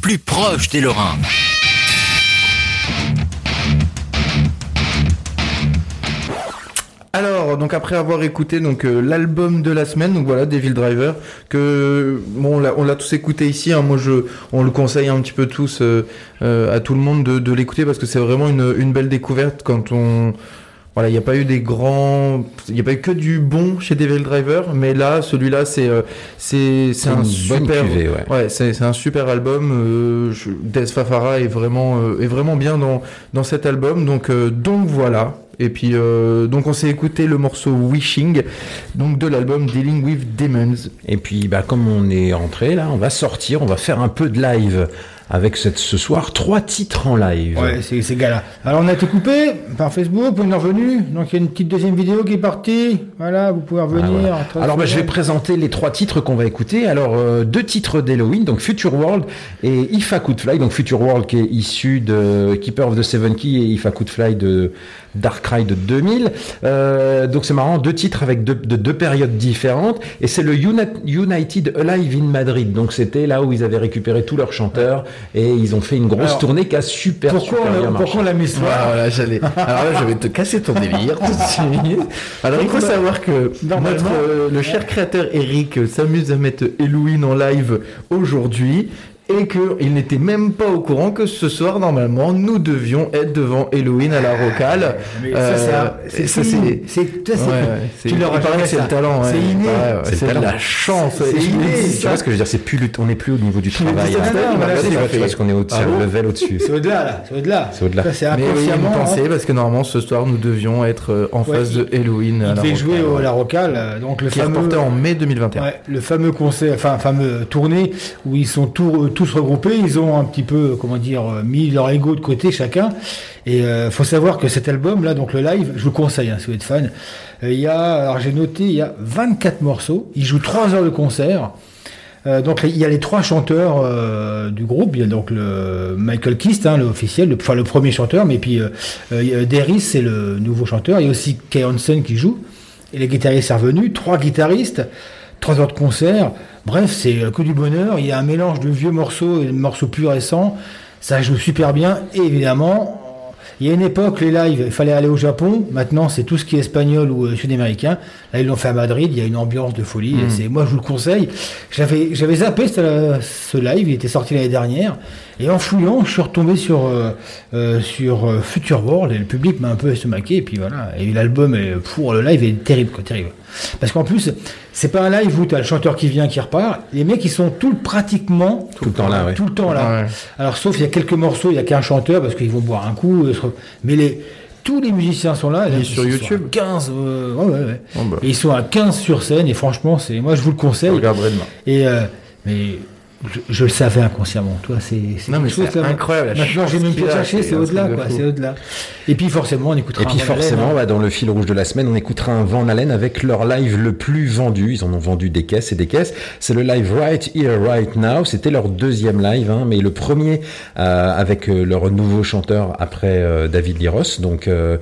Plus proche des Lorrains. Alors, donc après avoir écouté donc euh, l'album de la semaine, donc voilà, Devil Driver, que bon, on l'a- tous écouté ici. hein, moi, je, on le conseille un petit peu tous euh, euh, à tout le monde de, l'écouter parce que c'est vraiment une belle découverte quand on voilà, il n'y a pas eu des grands, il n'y a pas eu que du bon chez Devil Driver, mais là, celui-là, c'est euh, c'est c'est un super, cuvée, ouais. c'est c'est un super album. Euh, je- Fafara est vraiment euh, est vraiment bien dans dans cet album. Donc euh, donc voilà. Et puis donc on s'est écouté le morceau Wishing, donc de l'album Dealing with Demons. Et puis, bah, comme on est entré là, on va sortir, on va faire un peu de live avec cette, ce soir trois titres en live. Ouais, c'est ces gars-là. Alors, on a été coupé par Facebook, on est revenu. Donc, il y a une petite deuxième vidéo qui est partie. Voilà, vous pouvez revenir. Ah, voilà. Très Alors bah, je vais présenter les trois titres qu'on va écouter. Alors euh, deux titres d'Halloween, donc Future World et If I Could Fly. Donc Future World qui est issu de Keeper of the Seven Key et If I Could Fly de Darkrai de 2000. Euh, donc c'est marrant, deux titres avec deux, de deux périodes différentes. Et c'est le Uni- United Alive in Madrid. Donc c'était là où ils avaient récupéré tous leurs chanteurs et ils ont fait une grosse Alors, tournée qui a super, Pourquoi super bien marché. pourquoi on l'a mis ce soir Ah, voilà, j'allais. Alors là, je vais te casser ton délire tout de suite. Alors, il faut savoir que notre, euh, le cher créateur Eric s'amuse à mettre Halloween en live aujourd'hui. Et qu'il n'était même pas au courant que ce soir, normalement, nous devions être devant Halloween à la Rocale. Mais ça, c'est c'est ça, inné. C'est- ça, c'est- Ouais, ouais, c'est- tu leur c'est ça. le talent. ouais. C'est inné. Ouais, ouais, C'est C'est la chance. C'est inné. Tu vois ce que je veux dire, c'est plus le- on n'est plus au niveau du travail. dit ça, hein. il m'a Tu vois, regardé, il tu m'a vois, fait, tu vois ce qu'on est au ah level au-dessus. C'est au-delà, là. C'est au-delà. C'est au-delà. Ça, c'est Mais oui, il inconsciemment. me pensait hein. parce que normalement ce soir nous devions être euh, en face de Halloween à Il la devait jouer ouais. La Rocale, euh, donc le fameux, en mai 2021. ouais, le fameux concert, enfin fameux tournée où ils sont tous, tous regroupés. Ils ont un petit peu, comment dire, euh, mis leur ego de côté chacun. Et euh, faut savoir que cet album là, donc le live, je vous le conseille hein, si vous êtes fan. Euh, Il y a, alors j'ai noté, il y a 24 morceaux. Ils jouent 3 heures de concert. Euh, donc il y a les trois chanteurs euh, du groupe. Il y a donc le Michael Kist, hein, l'officiel, enfin le premier chanteur, mais puis euh, euh, c'est le nouveau chanteur. Il y a aussi Kay Hansen qui joue. Et les guitaristes sont revenus, trois guitaristes, trois heures de concert. Bref, c'est euh, que du bonheur. Il y a un mélange de vieux morceaux et de morceaux plus récents. Ça joue super bien. Et évidemment, il y a une époque, les lives, il fallait aller au Japon. Maintenant, c'est tout ce qui est espagnol ou euh, sud-américain. Là, ils l'ont fait à Madrid. Il y a une ambiance de folie. Mm. Et c'est, moi, je vous le conseille. J'avais, j'avais zappé ce, ce live. Il était sorti l'année dernière. Et en fouillant, je suis retombé sur, euh, euh, sur euh, Future World. Et le public m'a un peu estomaqué. Et puis voilà. Et l'album, est, pour le live est terrible, quoi, terrible. Parce qu'en plus, c'est pas un live où tu as le chanteur qui vient, qui repart. Les mecs, ils sont tout, pratiquement Tout le temps là, ouais. tout le temps là. Ouais. Alors sauf il y a quelques morceaux, il y a qu'un chanteur parce qu'ils vont boire un coup. euh, Mais les tous les musiciens sont là. Il est ils sur sont YouTube à 15. euh, ouais, ouais, ouais. Bon, bah, Et ils sont à 15 sur scène et franchement, c'est moi je vous le je conseille. regarderai demain. Et euh, mais je, je le savais inconsciemment. Toi, c'est incroyable, Maintenant, j'ai même plus cherché, c'est au-delà. C'est au-delà. Et puis forcément, on écoutera. Et puis un forcément, hein. bah, dans le fil rouge de la semaine, on écoutera un Van Halen avec leur live le plus vendu. Ils en ont vendu des caisses et des caisses. C'est le live Right Here, Right Now. C'était leur deuxième live, hein, mais le premier euh, avec euh, leur nouveau chanteur après euh, David Liros. Donc euh,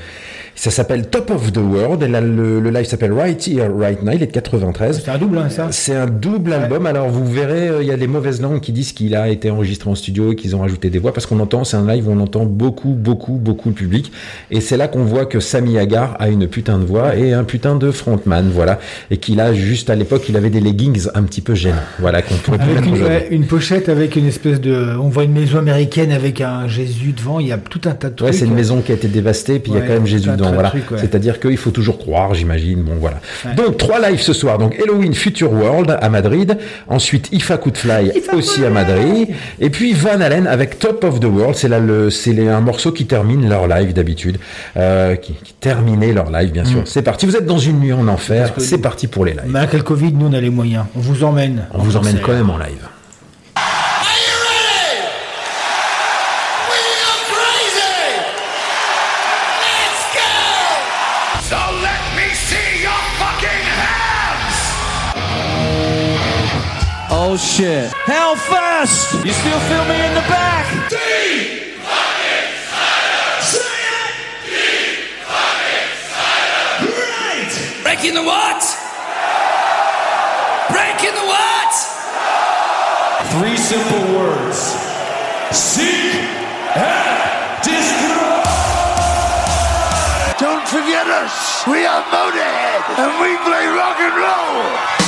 ça s'appelle Top of the World. Et là, le, le live s'appelle Right Here, Right Now. Il est de 93. C'est un double, hein, ça? C'est un double album. Alors vous verrez, euh, il y a des mauvaises langues qui disent qu'il a été enregistré en studio et qu'ils ont rajouté des voix parce qu'on entend, c'est un live où on entend beaucoup, beaucoup, beaucoup le public. Et c'est là qu'on voit que Sami Hagar a une putain de voix et un putain de frontman, voilà. Et qu'il a juste à l'époque, il avait des leggings un petit peu gênants, voilà, qu'on pourrait plus une, aujourd'hui. ouais, une pochette avec une espèce de. On voit une maison américaine avec un Jésus devant. Il y a tout un tas de trucs. Ouais, c'est une maison qui a été dévastée, puis il y a quand même Jésus dedans. Voilà. C'est-à-dire qu'il faut toujours croire, j'imagine. Bon, voilà. Donc, trois lives ce soir. Donc, Halloween Future World à Madrid. Ensuite, If I Could Fly aussi à Madrid. Et puis, Van Halen avec Top of the World. C'est là le, c'est un morceau qui termine leur live d'habitude. Euh, qui, qui terminait leur live, bien sûr. Mm. C'est parti. Vous êtes dans une nuit en enfer. C'est parti pour les lives. Malgré le Covid, nous on a les moyens. On vous emmène. On vous emmène quand même en live. Oh shit. How fast? You still feel me in the back? D by inside. D by inside. Right! Breaking the what? Breaking the what? Three simple words. Seek and destroy! Don't forget us. We are Motorhead, and we play rock and roll.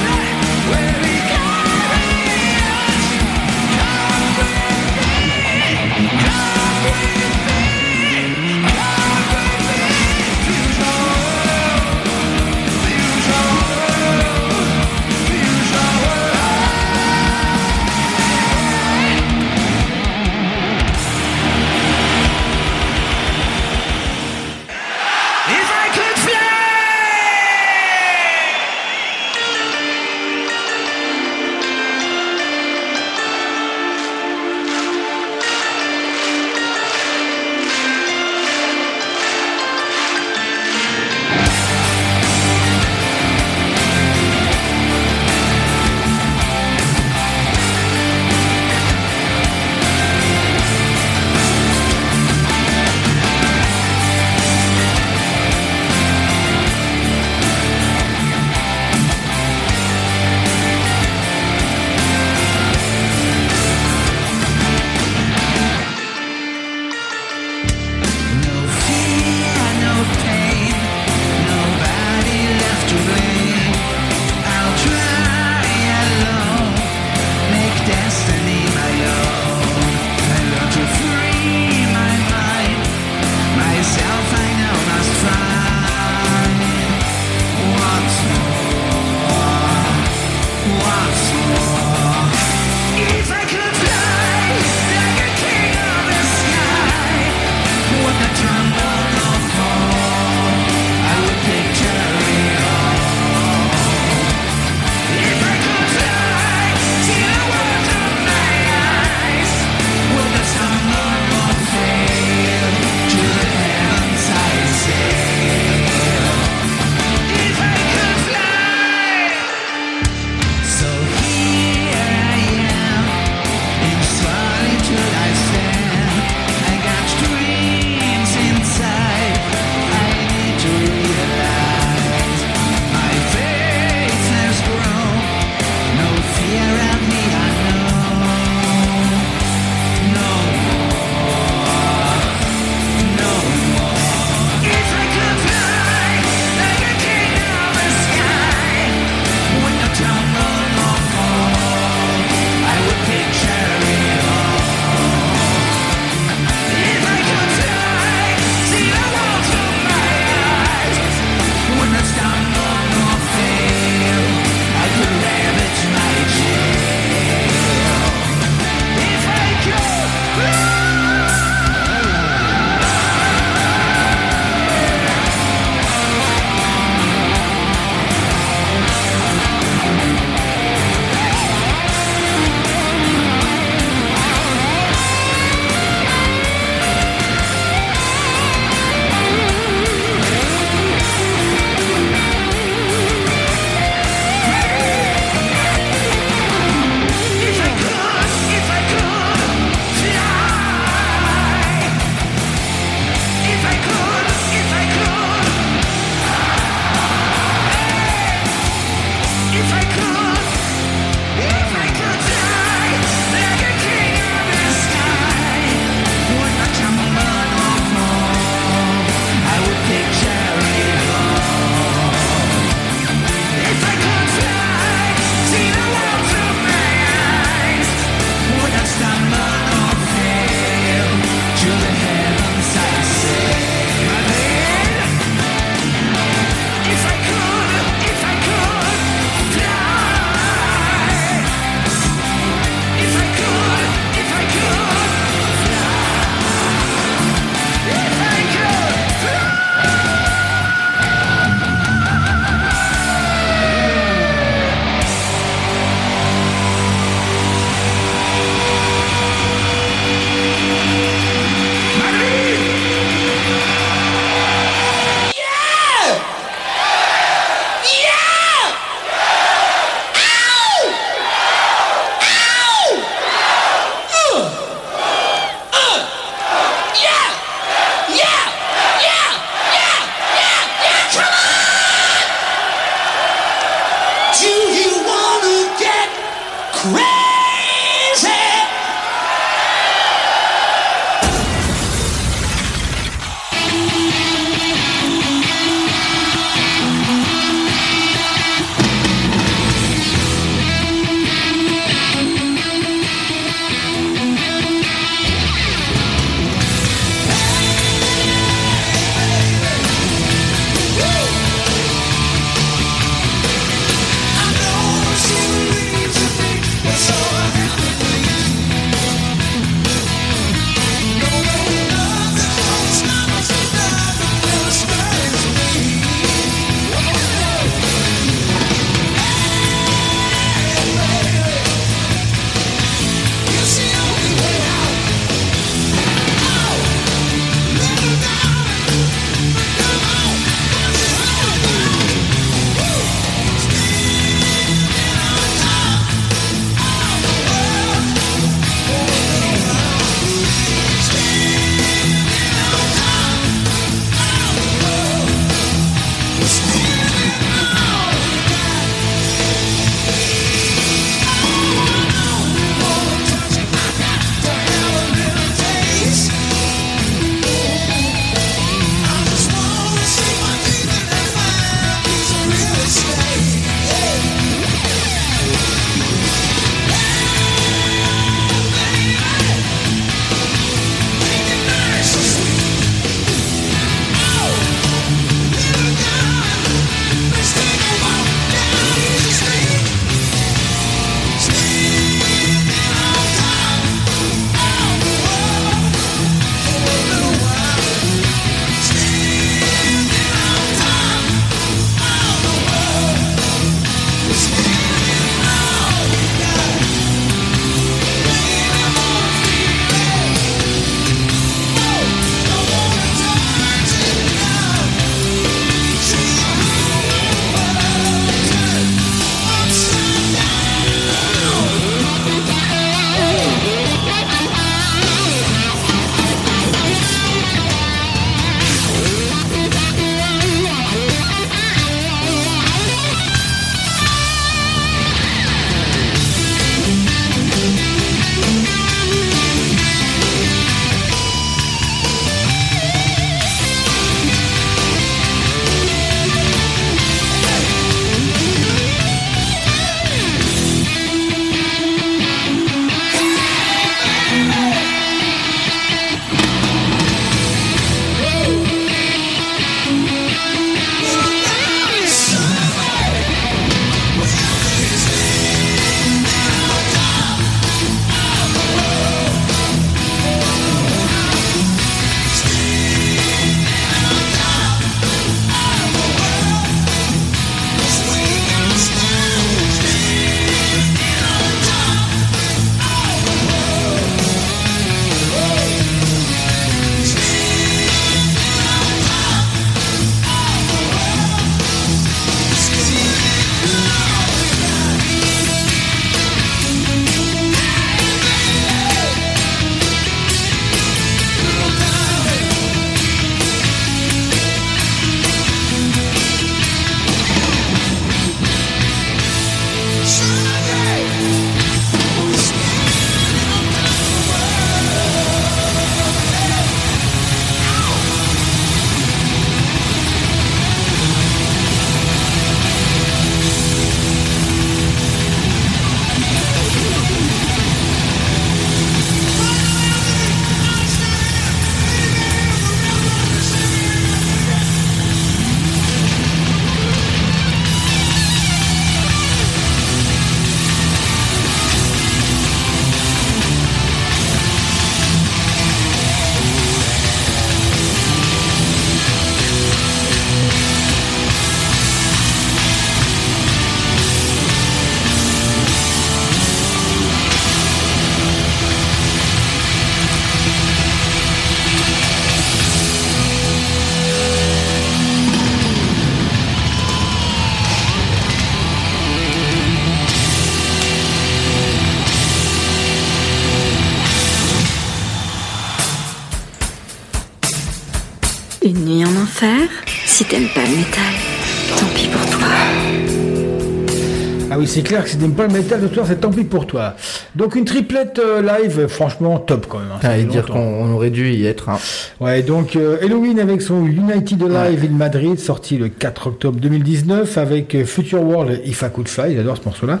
C'est clair que si t'aimes pas le métal de toi, c'est tant pis pour toi. Donc une triplette euh, live, franchement top quand même. hein. Ça Ah, et dire qu'on on aurait dû y être. hein. Ouais, donc euh, Halloween avec son United Alive in Madrid, sorti le 4 octobre 2019, avec euh, Future World If I Could Fly, j'adore ce morceau-là.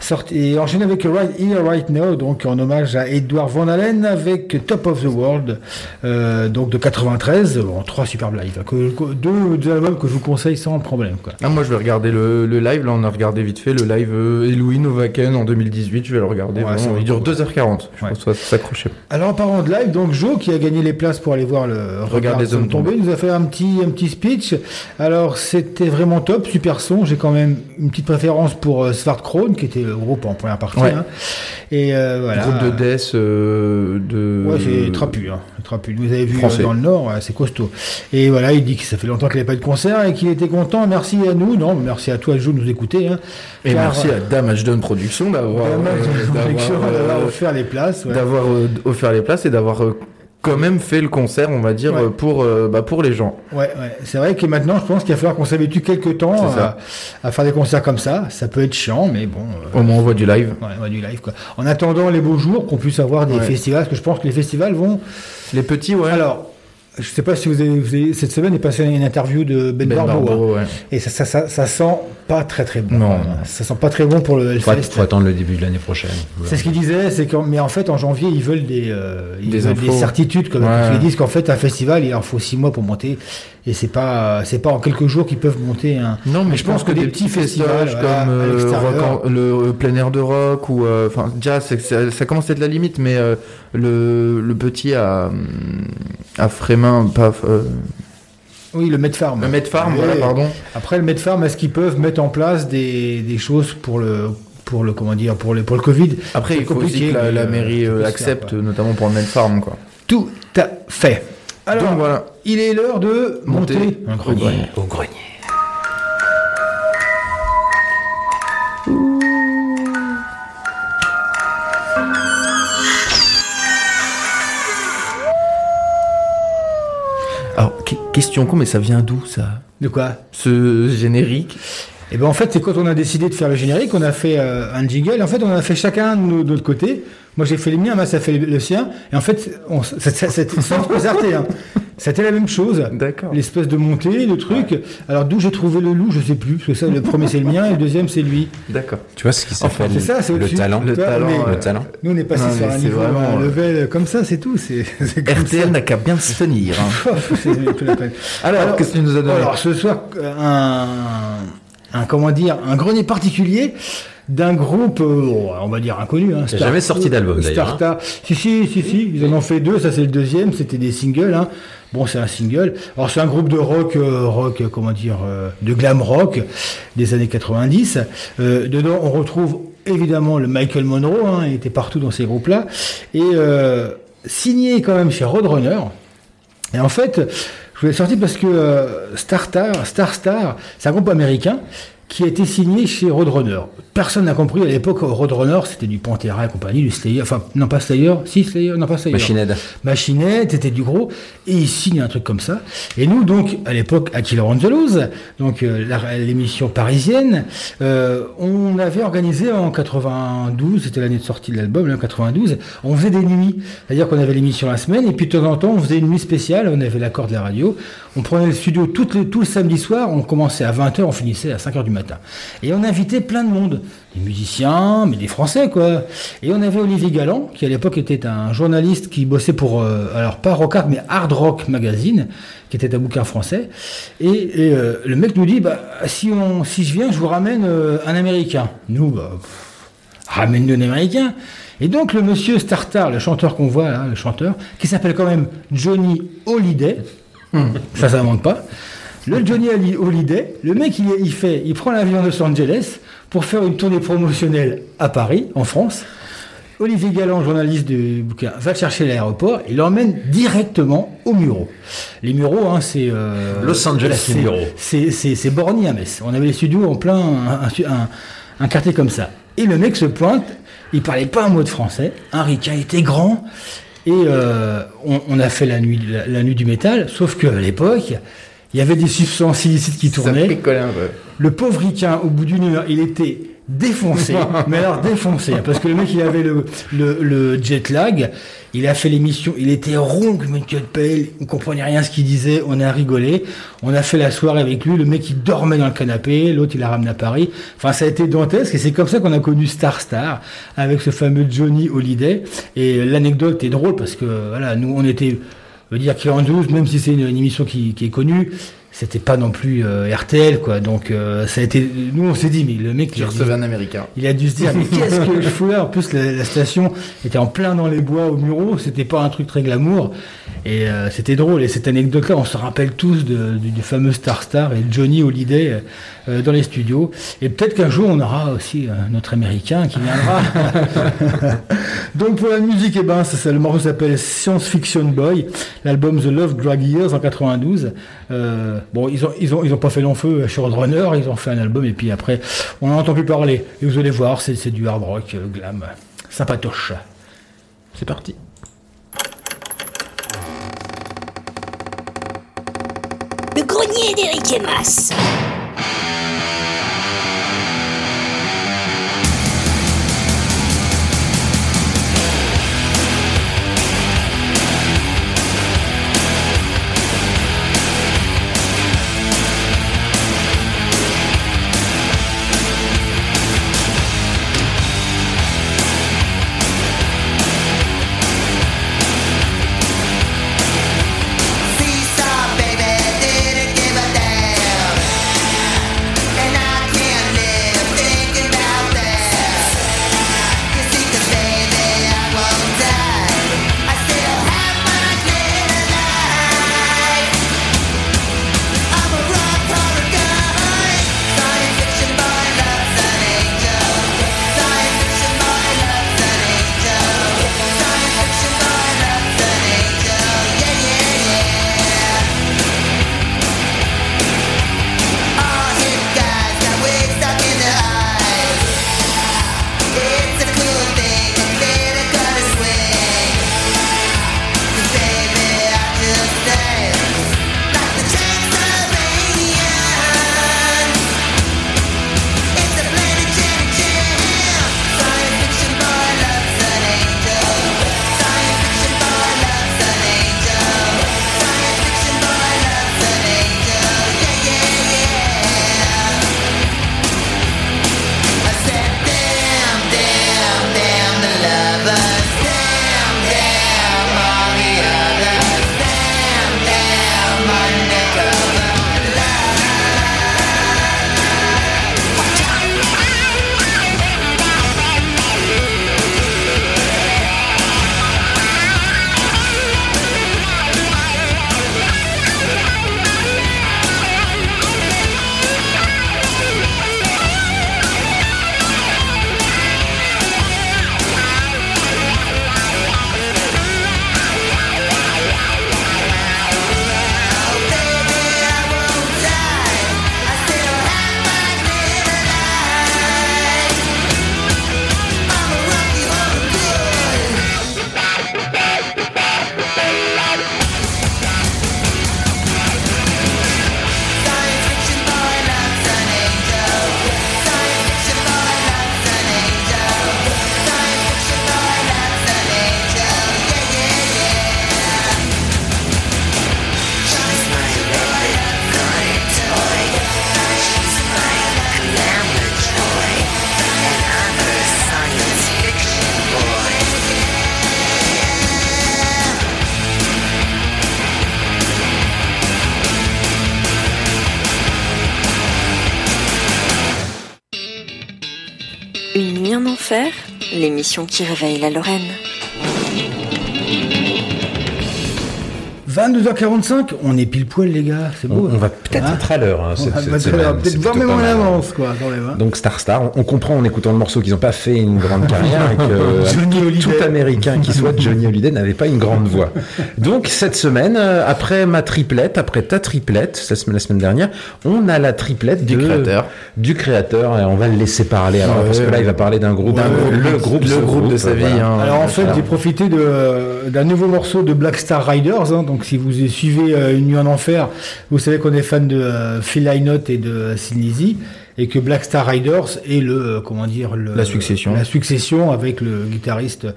Sorti, et enchaîné avec Right Here, Right Now, donc en hommage à Edward Van Halen, avec Top of the World, euh, donc de 93, bon, trois superbes lives, hein, que, que- deux, deux albums que je vous conseille sans problème. Quoi. Ah, moi, je vais regarder le, le live. Là, on a regardé vite fait le live euh, Halloween au Wacken en 2018. Je vais le regarder. Ouais, vraiment. ça va il dure beaucoup. 2h40. Je pense que ça va s'accrocher. Alors en parlant de live, donc Joe qui a gagné les places pour aller voir le Regard les des hommes tombés, tombés. nous a fait un petit un petit speech. Alors c'était vraiment top, super son. J'ai quand même une petite préférence pour euh, Svartkrone qui était le groupe en première partie. Ouais. hein. Et euh, voilà. Groupe de death euh, de. Ouais, c'est trapu, hein. Vous avez vu Français. euh, dans le Nord, c'est costaud. Et voilà, il dit que ça fait longtemps qu'il n'avait pas eu de concert et qu'il était content. Merci à nous, non, merci à toi, Joe, de nous écouter. Hein, Et merci à Damage Done Production d'avoir Damage euh, Done Production d'avoir, euh, offert les places. ouais. d'avoir offert les places et d'avoir quand même fait le concert, on va dire, Ouais. pour, euh, bah, pour les gens. Ouais, ouais. C'est vrai que maintenant, je pense qu'il va falloir qu'on s'habitue quelques temps à, faire des concerts comme ça. Ça peut être chiant, mais bon. euh, Au moins, on voit du live. ouais, ouais, du live, quoi. En attendant les beaux jours, qu'on puisse avoir des festivals, parce que je pense que les festivals vont. Les petits, ouais. Alors, je sais pas si vous avez, vous avez- cette semaine est passée une interview de Ben, Ben Barbeau. Barbeau, hein. ouais. Et ça, ça, ça, ça sent pas très très bon. Non, non. Ça sent pas très bon pour le Faut, Hellfest. faut attendre le début de l'année prochaine. C'est ce qu'il disait, c'est que, mais en fait, en janvier, ils veulent des, euh, ils Des veulent des certitudes, comme Ouais. ils disent qu'en fait, un festival, il leur faut six mois pour monter, et c'est pas, c'est pas en quelques jours qu'ils peuvent monter un. Non, mais je pense que des petits festivals voilà, comme euh, en- le euh, plein air de rock ou enfin c'est- ça commence à être la limite, mais le, le petit à à Pas euh, Oui, le Medfarm. le Medfarm, voilà, pardon. Après, le Medfarm, est-ce qu'ils peuvent mettre en place des, des choses pour le, pour le, comment dire, pour le, pour le Covid? Après, il faut aussi que la, euh, mairie euh, accepte, notamment pour le Medfarm, quoi. Tout à fait. Alors, Donc voilà. il est l'heure de monter, Monter un au grenier. grenier. Au grenier. Question con, mais ça vient d'où ça? De quoi? Ce générique? Et ben en fait, c'est quand on a décidé de faire le générique, on a fait euh, un jingle. En fait, on a fait chacun de nos- de notre côté. Moi, j'ai fait les miens, Mas a fait le, sien. Et en fait, on, ça- ça- c'était sans se. Hein. C'était la même chose. D'accord. L'espèce de montée, le truc. Alors d'où j'ai trouvé le loup, je sais plus. Parce que ça, le premier c'est le mien et le deuxième c'est lui. D'accord. Tu vois ce qui Enfin, s'appelle c'est ça, c'est le talent. Le talent, Mais- euh, le talent. Nous, on est passé Non, sur un c'est niveau, vraiment, un level comme ça, c'est tout. C'est c'est comme RTL ça. n'a qu'à bien se tenir. hein. La peine. Alors, qu'est-ce que tu nous as donné Alors, ce soir, euh, un, un, comment dire, un grenier particulier d'un groupe, euh, on va dire inconnu. Hein, jamais sorti d'album, d'ailleurs, hein. Starta. Si, si, si, si, ils en ont fait deux, ça c'est le deuxième, c'était des singles. Hein. Bon, c'est un single. Alors, c'est un groupe de rock, euh, rock, comment dire, euh, de glam rock des années 90. Euh, dedans, on retrouve évidemment le Michael Monroe, hein, il était partout dans ces groupes-là. Et euh, signé quand même chez Roadrunner. Et en fait, je voulais sortir parce que euh, Star, Star Star, c'est un groupe américain qui a été signé chez Roadrunner. Personne n'a compris à l'époque Roadrunner, c'était du Pantera et compagnie, du Slayer, enfin non pas Slayer, si Slayer, non pas Slayer. Machine Head. Machine Head, c'était du gros, et ils signent un truc comme ça. Et nous donc à l'époque à Killer Angelos, donc euh, l'émission parisienne, euh, on avait organisé en 92, c'était l'année de sortie de l'album, en 92, on faisait des nuits, c'est-à-dire qu'on avait l'émission la semaine et puis de temps en temps on faisait une nuit spéciale, on avait l'accord de la radio, on prenait le studio toutes les, tout le samedi soir, on commençait à 20h, on finissait à 5h du matin. Et on invitait plein de monde, des musiciens, mais des Français quoi. Et on avait Olivier Galland, qui à l'époque était un journaliste qui bossait pour, euh, alors pas Rock Art, mais Hard Rock Magazine, qui était un bouquin français. Et, et, euh, le mec nous dit, bah, si, on, si je viens, je vous ramène euh, un Américain. Nous, bah, ramène-nous un Américain. Et donc le monsieur Startar, le chanteur qu'on voit là, le chanteur, qui s'appelle quand même Johnny Holiday, ça ça monte pas. Le Johnny Ali Holiday, le mec il, il fait, il prend l'avion de Los Angeles pour faire une tournée promotionnelle à Paris, en France. Olivier Galland, journaliste du bouquin, va chercher l'aéroport et l'emmène directement au Muro. Les Mureaux, hein, c'est euh, Los Angeles, c'est- les Mureaux. Borny à Metz. On avait les studios en plein un, un- un- un quartier comme ça. Et le mec se pointe, il parlait pas un mot de français. Un ricain était grand. Et euh, on, on a fait la nuit, la, la nuit du métal, sauf qu'à l'époque, il y avait des substances illicites qui Ça tournaient. picolait un peu. Le pauvre ricain, au bout d'une heure, il était défoncé, mais alors défoncé, parce que le mec il avait le, le, le jet lag, il a fait l'émission, il était rond comme une queue de pelle, on comprenait rien à ce qu'il disait, on a rigolé, on a fait la soirée avec lui, le mec il dormait dans le canapé, l'autre il l'a ramené à Paris, enfin ça a été dantesque. Et c'est comme ça qu'on a connu Star Star avec ce fameux Johnny Holiday et l'anecdote est drôle parce que voilà, nous on était, je veux dire qu'il en 12, même si c'est une, une émission qui, qui est connue, c'était pas non plus euh, RTL quoi. Donc euh, ça a été nous on s'est dit mais le mec il J'ai a, un américain. il a dû se dire mais qu'est-ce que je fous là? En plus la, la station était en plein dans les bois au Muro c'était pas un truc très glamour. Et euh, c'était drôle. Et cette anecdote là on se rappelle tous de- du, du fameux Star Star et Johnny Holiday euh, dans les studios. Et peut-être qu'un jour on aura aussi euh, notre américain qui viendra. Donc pour la musique eh ben ça, le morceau s'appelle Science Fiction Boy. L'album The Love Drag Years en 92 euh, bon ils ont ils ont ils ont pas fait long feu chez Roadrunner ils ont fait un album et puis après on n'en entend plus parler. Et vous allez voir c'est c'est du hard rock euh, glam sympatoche. C'est parti. Le grenier d'Eric et l'émission qui réveille la Lorraine. 22h45 on est pile poil les gars c'est beau On, on va hein. peut-être Hein être à l'heure. hein, peut-être semaine. peut-être C'est voir plutôt même en avance quoi quand même hein. Donc Star Star, on, on comprend en écoutant le morceau qu'ils n'ont pas fait une grande carrière et que Johnny tout, américain qui soit Johnny Hallyday n'avait pas une grande voix. Donc cette semaine, euh, après ma triplette, après ta triplette, la semaine, la semaine dernière, on a la triplette Du de- créateur. du créateur et on va le laisser parler. Alors Ouais, parce que là, il va parler d'un groupe, D'un groupe, le groupe, le groupe de sa vie, voilà. hein. Alors en fait, j'ai profité euh, d'un nouveau morceau de Black Star Riders. hein. Donc si vous suivez euh, Une nuit en enfer, vous savez qu'on est fan de euh, Phil Lynott et de Sin Lizzy. et que Black Star Riders est le euh, comment dire le, La succession. la succession avec le guitariste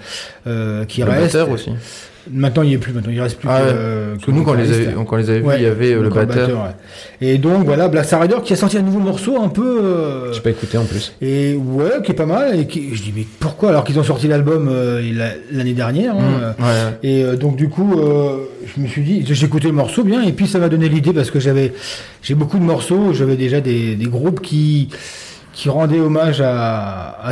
euh, qui Le reste. aussi. Maintenant, il n'y est plus. Maintenant, il reste plus Ah que, euh, Parce que nous, quand on les avait- quand les avait vus, Ouais, il y avait, euh, le batteur. ouais. Et donc voilà, Black Star Rider qui a sorti un nouveau morceau un peu. euh, J'ai pas écouté en plus. et ouais, qui est pas mal. Et qui, je dis mais pourquoi? Alors qu'ils ont sorti l'album euh, la- l'année dernière. hein, Mmh, ouais. Et euh, donc du coup, euh, je me suis dit, j'ai écouté le morceau bien, et puis ça m'a donné l'idée parce que j'avais, j'ai beaucoup de morceaux, j'avais déjà des, des groupes qui qui rendaient hommage à, à.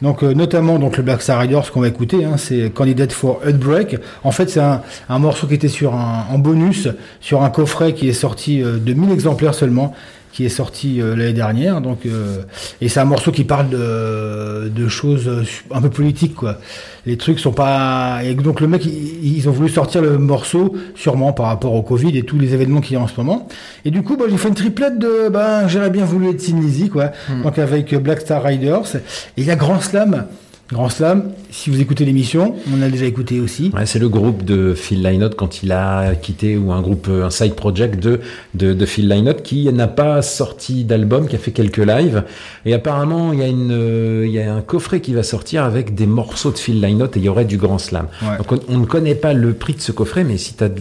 Donc euh, notamment donc le Black Star Riders qu'on va écouter, hein, c'est Candidate for Heartbreak. En fait, c'est un, un morceau qui était sur un en bonus sur un coffret qui est sorti euh, de 1000 exemplaires seulement qui est sorti euh, l'année dernière. Donc, euh, et c'est un morceau qui parle de, de choses euh, un peu politiques, quoi. Les trucs sont pas. Et donc le mec, ils, ils ont voulu sortir le morceau sûrement par rapport au Covid et tous les événements qu'il y a en ce moment. Et du coup, bah, j'ai fait une triplette de. Ben, j'aurais bien voulu être Sin quoi. Donc avec Black Star Riders. Et il y a Grand Slam. Grand Slam, si vous écoutez l'émission, on a déjà écouté aussi. Ouais, c'est le groupe de Phil Lynott quand il a quitté ou un groupe, un side project de, de, de Phil Lynott qui n'a pas sorti d'album, qui a fait quelques lives. Et apparemment, il y a une, euh, il y a un coffret qui va sortir avec des morceaux de Phil Lynott et il y aurait du Grand Slam. Ouais. Donc on, on ne connaît pas le prix de ce coffret, mais si t'as de-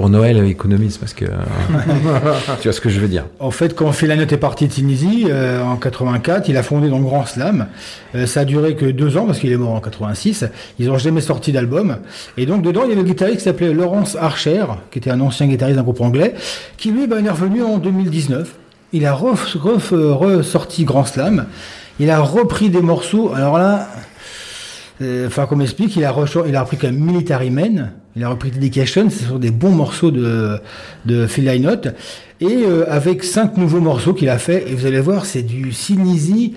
pour Noël, économise parce que, euh, tu vois ce que je veux dire. En fait, quand Lynott est parti de Tunisie euh, en 84, il a fondé donc Grand Slam. Euh, ça a duré que deux ans parce qu'il est mort en 86. Ils ont jamais sorti d'album. Et donc dedans, il y avait le guitariste qui s'appelait Lawrence Archer, qui était un ancien guitariste d'un groupe anglais, qui lui, ben, est revenu en 2019. Il a ressorti Grand Slam. Il a repris des morceaux. Alors là, euh, Enfin, qu'on m'explique, il a, il a repris comme Military Men, il a repris Dedication, ce sont des bons morceaux de, de Phil Lynott, et euh, avec cinq nouveaux morceaux qu'il a fait, et vous allez voir, c'est du Sinisi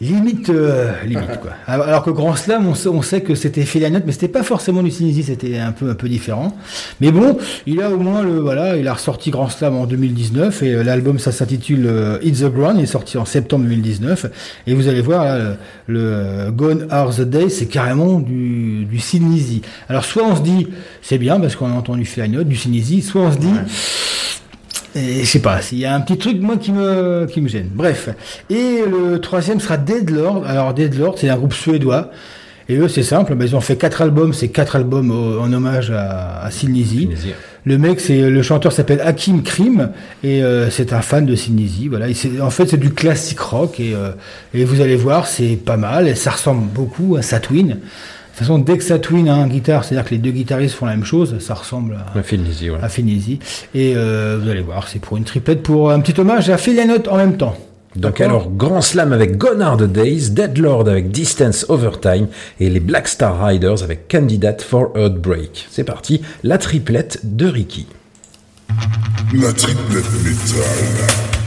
limite, euh, limite quoi. Alors que Grand Slam, on sait, on sait que c'était Lynott, mais c'était pas forcément du Sinisi, c'était un peu, un peu différent. Mais bon, il a au moins le, voilà, il a ressorti Grand Slam en 2019, et euh, l'album, ça s'intitule euh, It's the Ground, il est sorti en septembre 2019, et vous allez voir, là, le, le, euh, Gone Are the Days, c'est carrément du, du Sinisi. Alors soit on se dit, c'est bien, parce qu'on a entendu Lynott, du Sinisi, soit on se dit, je sais pas, il y a un petit truc moi qui me qui me gêne. Bref. Et le troisième sera Deadlord. Alors Deadlord, c'est un groupe suédois. Et eux, c'est simple, ben, ils ont fait quatre albums, c'est quatre albums au- en hommage à, à Sinisi. Le mec, c'est le chanteur s'appelle Hakim Krim et euh, c'est un fan de Sinisi. Voilà, Et en fait, c'est du classique rock et, euh, et vous allez voir, c'est pas mal. Et ça ressemble beaucoup à Satwin. De toute façon, dès que Satwin a un guitare, c'est-à-dire que les deux guitaristes font la même chose, ça ressemble à, voilà. à Finisi. Et euh, vous allez voir, c'est pour une triplette, pour un petit hommage à Phil Lynott en même temps. Donc alors, Grand Slam avec the Days, Deadlord avec Distance Overtime et les Black Star Riders avec Candidate for Heartbreak. C'est parti, la triplette de Ricky. La triplette métal.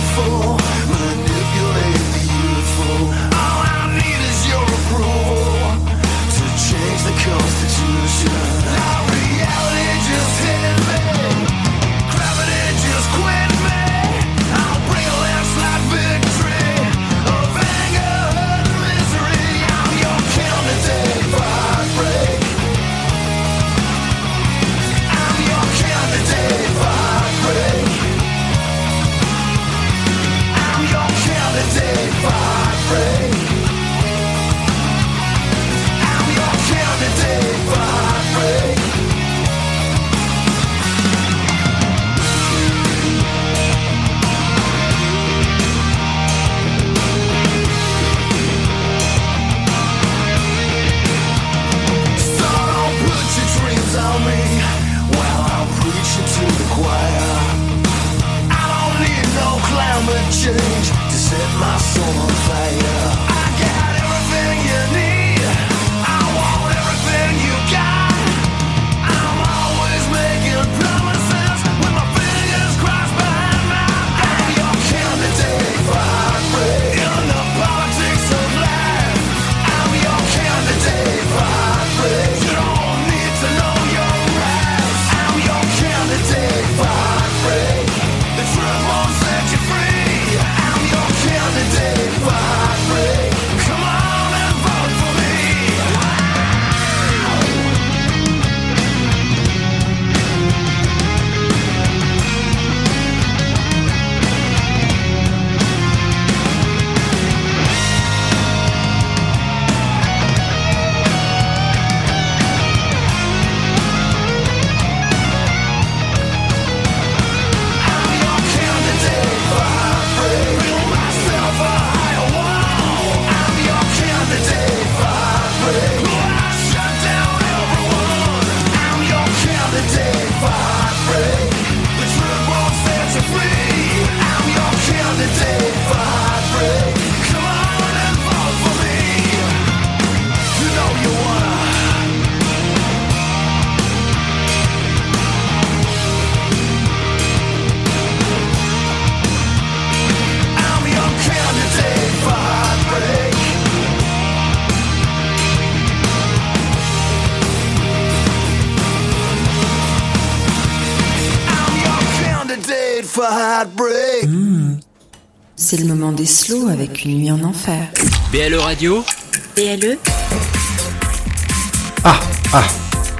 And truthful, enfer. BLE Radio, BLE Ah, ah.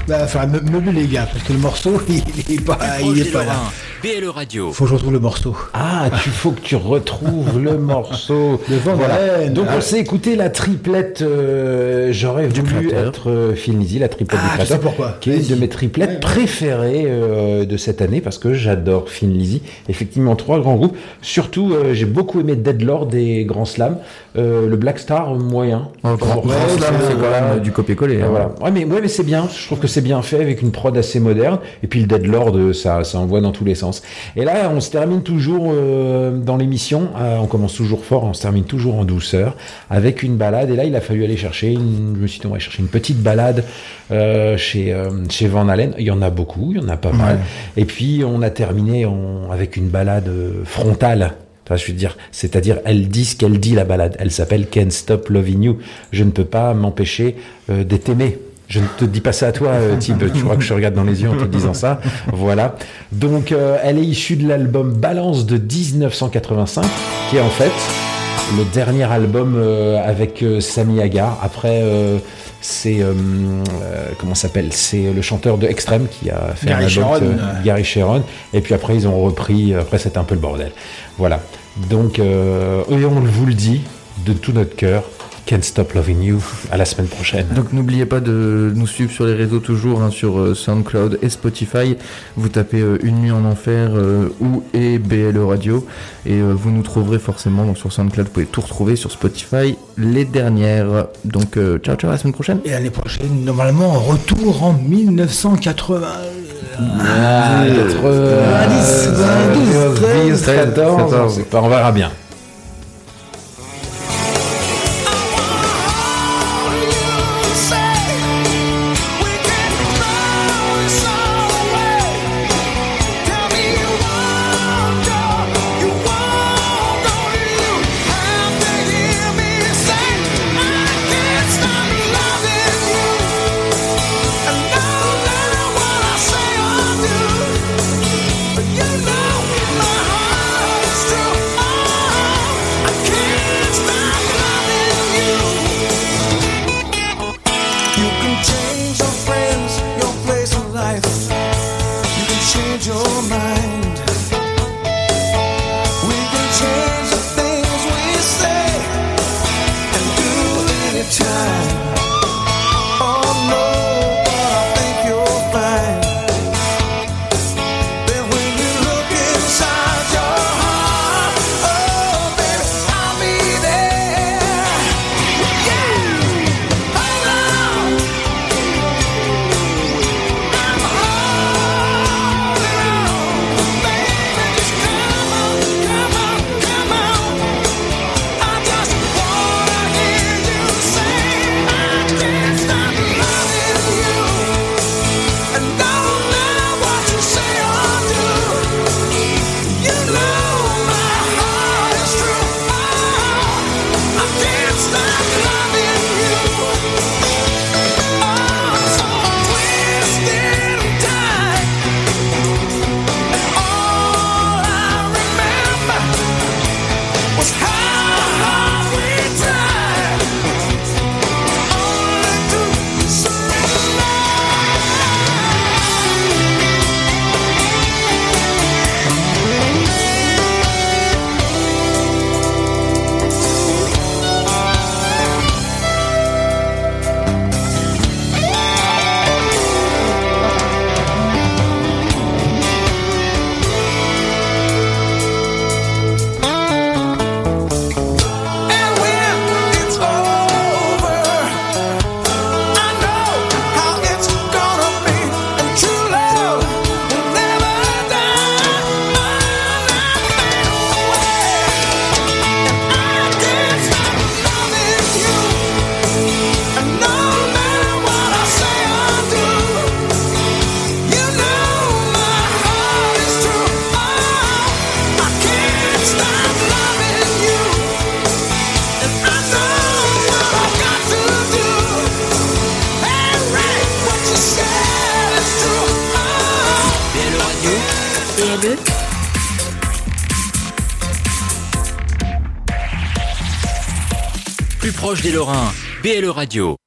Bah, enfin, me, me les gars, parce que le morceau, il, il est pas, il est pas là. BLE Radio. Faut que je retrouve le morceau. Ah, tu faut que tu retrouves le morceau. Le Van Voilà. Donc Ah. on s'est écouté la triplette. euh, J'aurais voulu créateur. être euh, la triplette Ah, du je créateur, sais pourquoi. qui est une de mes triplettes préférées euh, de cette année parce que j'adore Phil Lizzy. Effectivement, trois grands groupes. Surtout, euh, j'ai beaucoup aimé Deadlord et Grand Slam. Euh, le Black Star moyen. Oh, grand, Ouais, slam, c'est- voilà. même du copier-coller. Ouais, hein. voilà. Ouais, mais, ouais, mais c'est bien. Je trouve que c'est bien fait avec une prod assez moderne. Et puis le Deadlord, ça, ça envoie dans tous les sens. Et là, on se termine toujours euh, dans l'émission. euh, on commence toujours fort, on se termine toujours en douceur avec une balade. Et là, il a fallu aller chercher. Une, je me suis dit, on va chercher une petite balade euh, chez chez Van Halen. Il y en a beaucoup, il y en a pas mal. Et puis on a terminé avec une balade frontale. Enfin, je veux dire, c'est-à-dire, elle dit ce qu'elle dit la balade. Elle s'appelle Can't Stop Loving You. Je ne peux pas m'empêcher d'être aimé. Je ne te dis pas ça à toi, euh, Tib. Tu crois que je regarde dans les yeux en te disant ça. Voilà. Donc, euh, elle est issue de l'album Balance de 1985, qui est en fait le dernier album euh, avec Sami Hagar. Après, c'est comment s'appelle? C'est le chanteur de Extreme qui a fait Gary un album, Sharon. Gary Sharon. Et puis après, ils ont repris. Après, c'était un peu le bordel. Voilà. Donc, et on vous le dit de tout notre cœur. Can't Stop Loving You. À la semaine prochaine. Donc n'oubliez pas de nous suivre sur les réseaux toujours, hein, sur euh, SoundCloud et Spotify. Vous tapez euh, Une nuit en enfer euh, ou et BLE Radio et euh, vous nous trouverez forcément donc sur SoundCloud. Vous pouvez tout retrouver sur Spotify les dernières. Donc euh, ciao ciao à la semaine prochaine. Et l'année prochaine, normalement, retour en 1980. Ah, 90, 12, 14, on verra bien. Radio.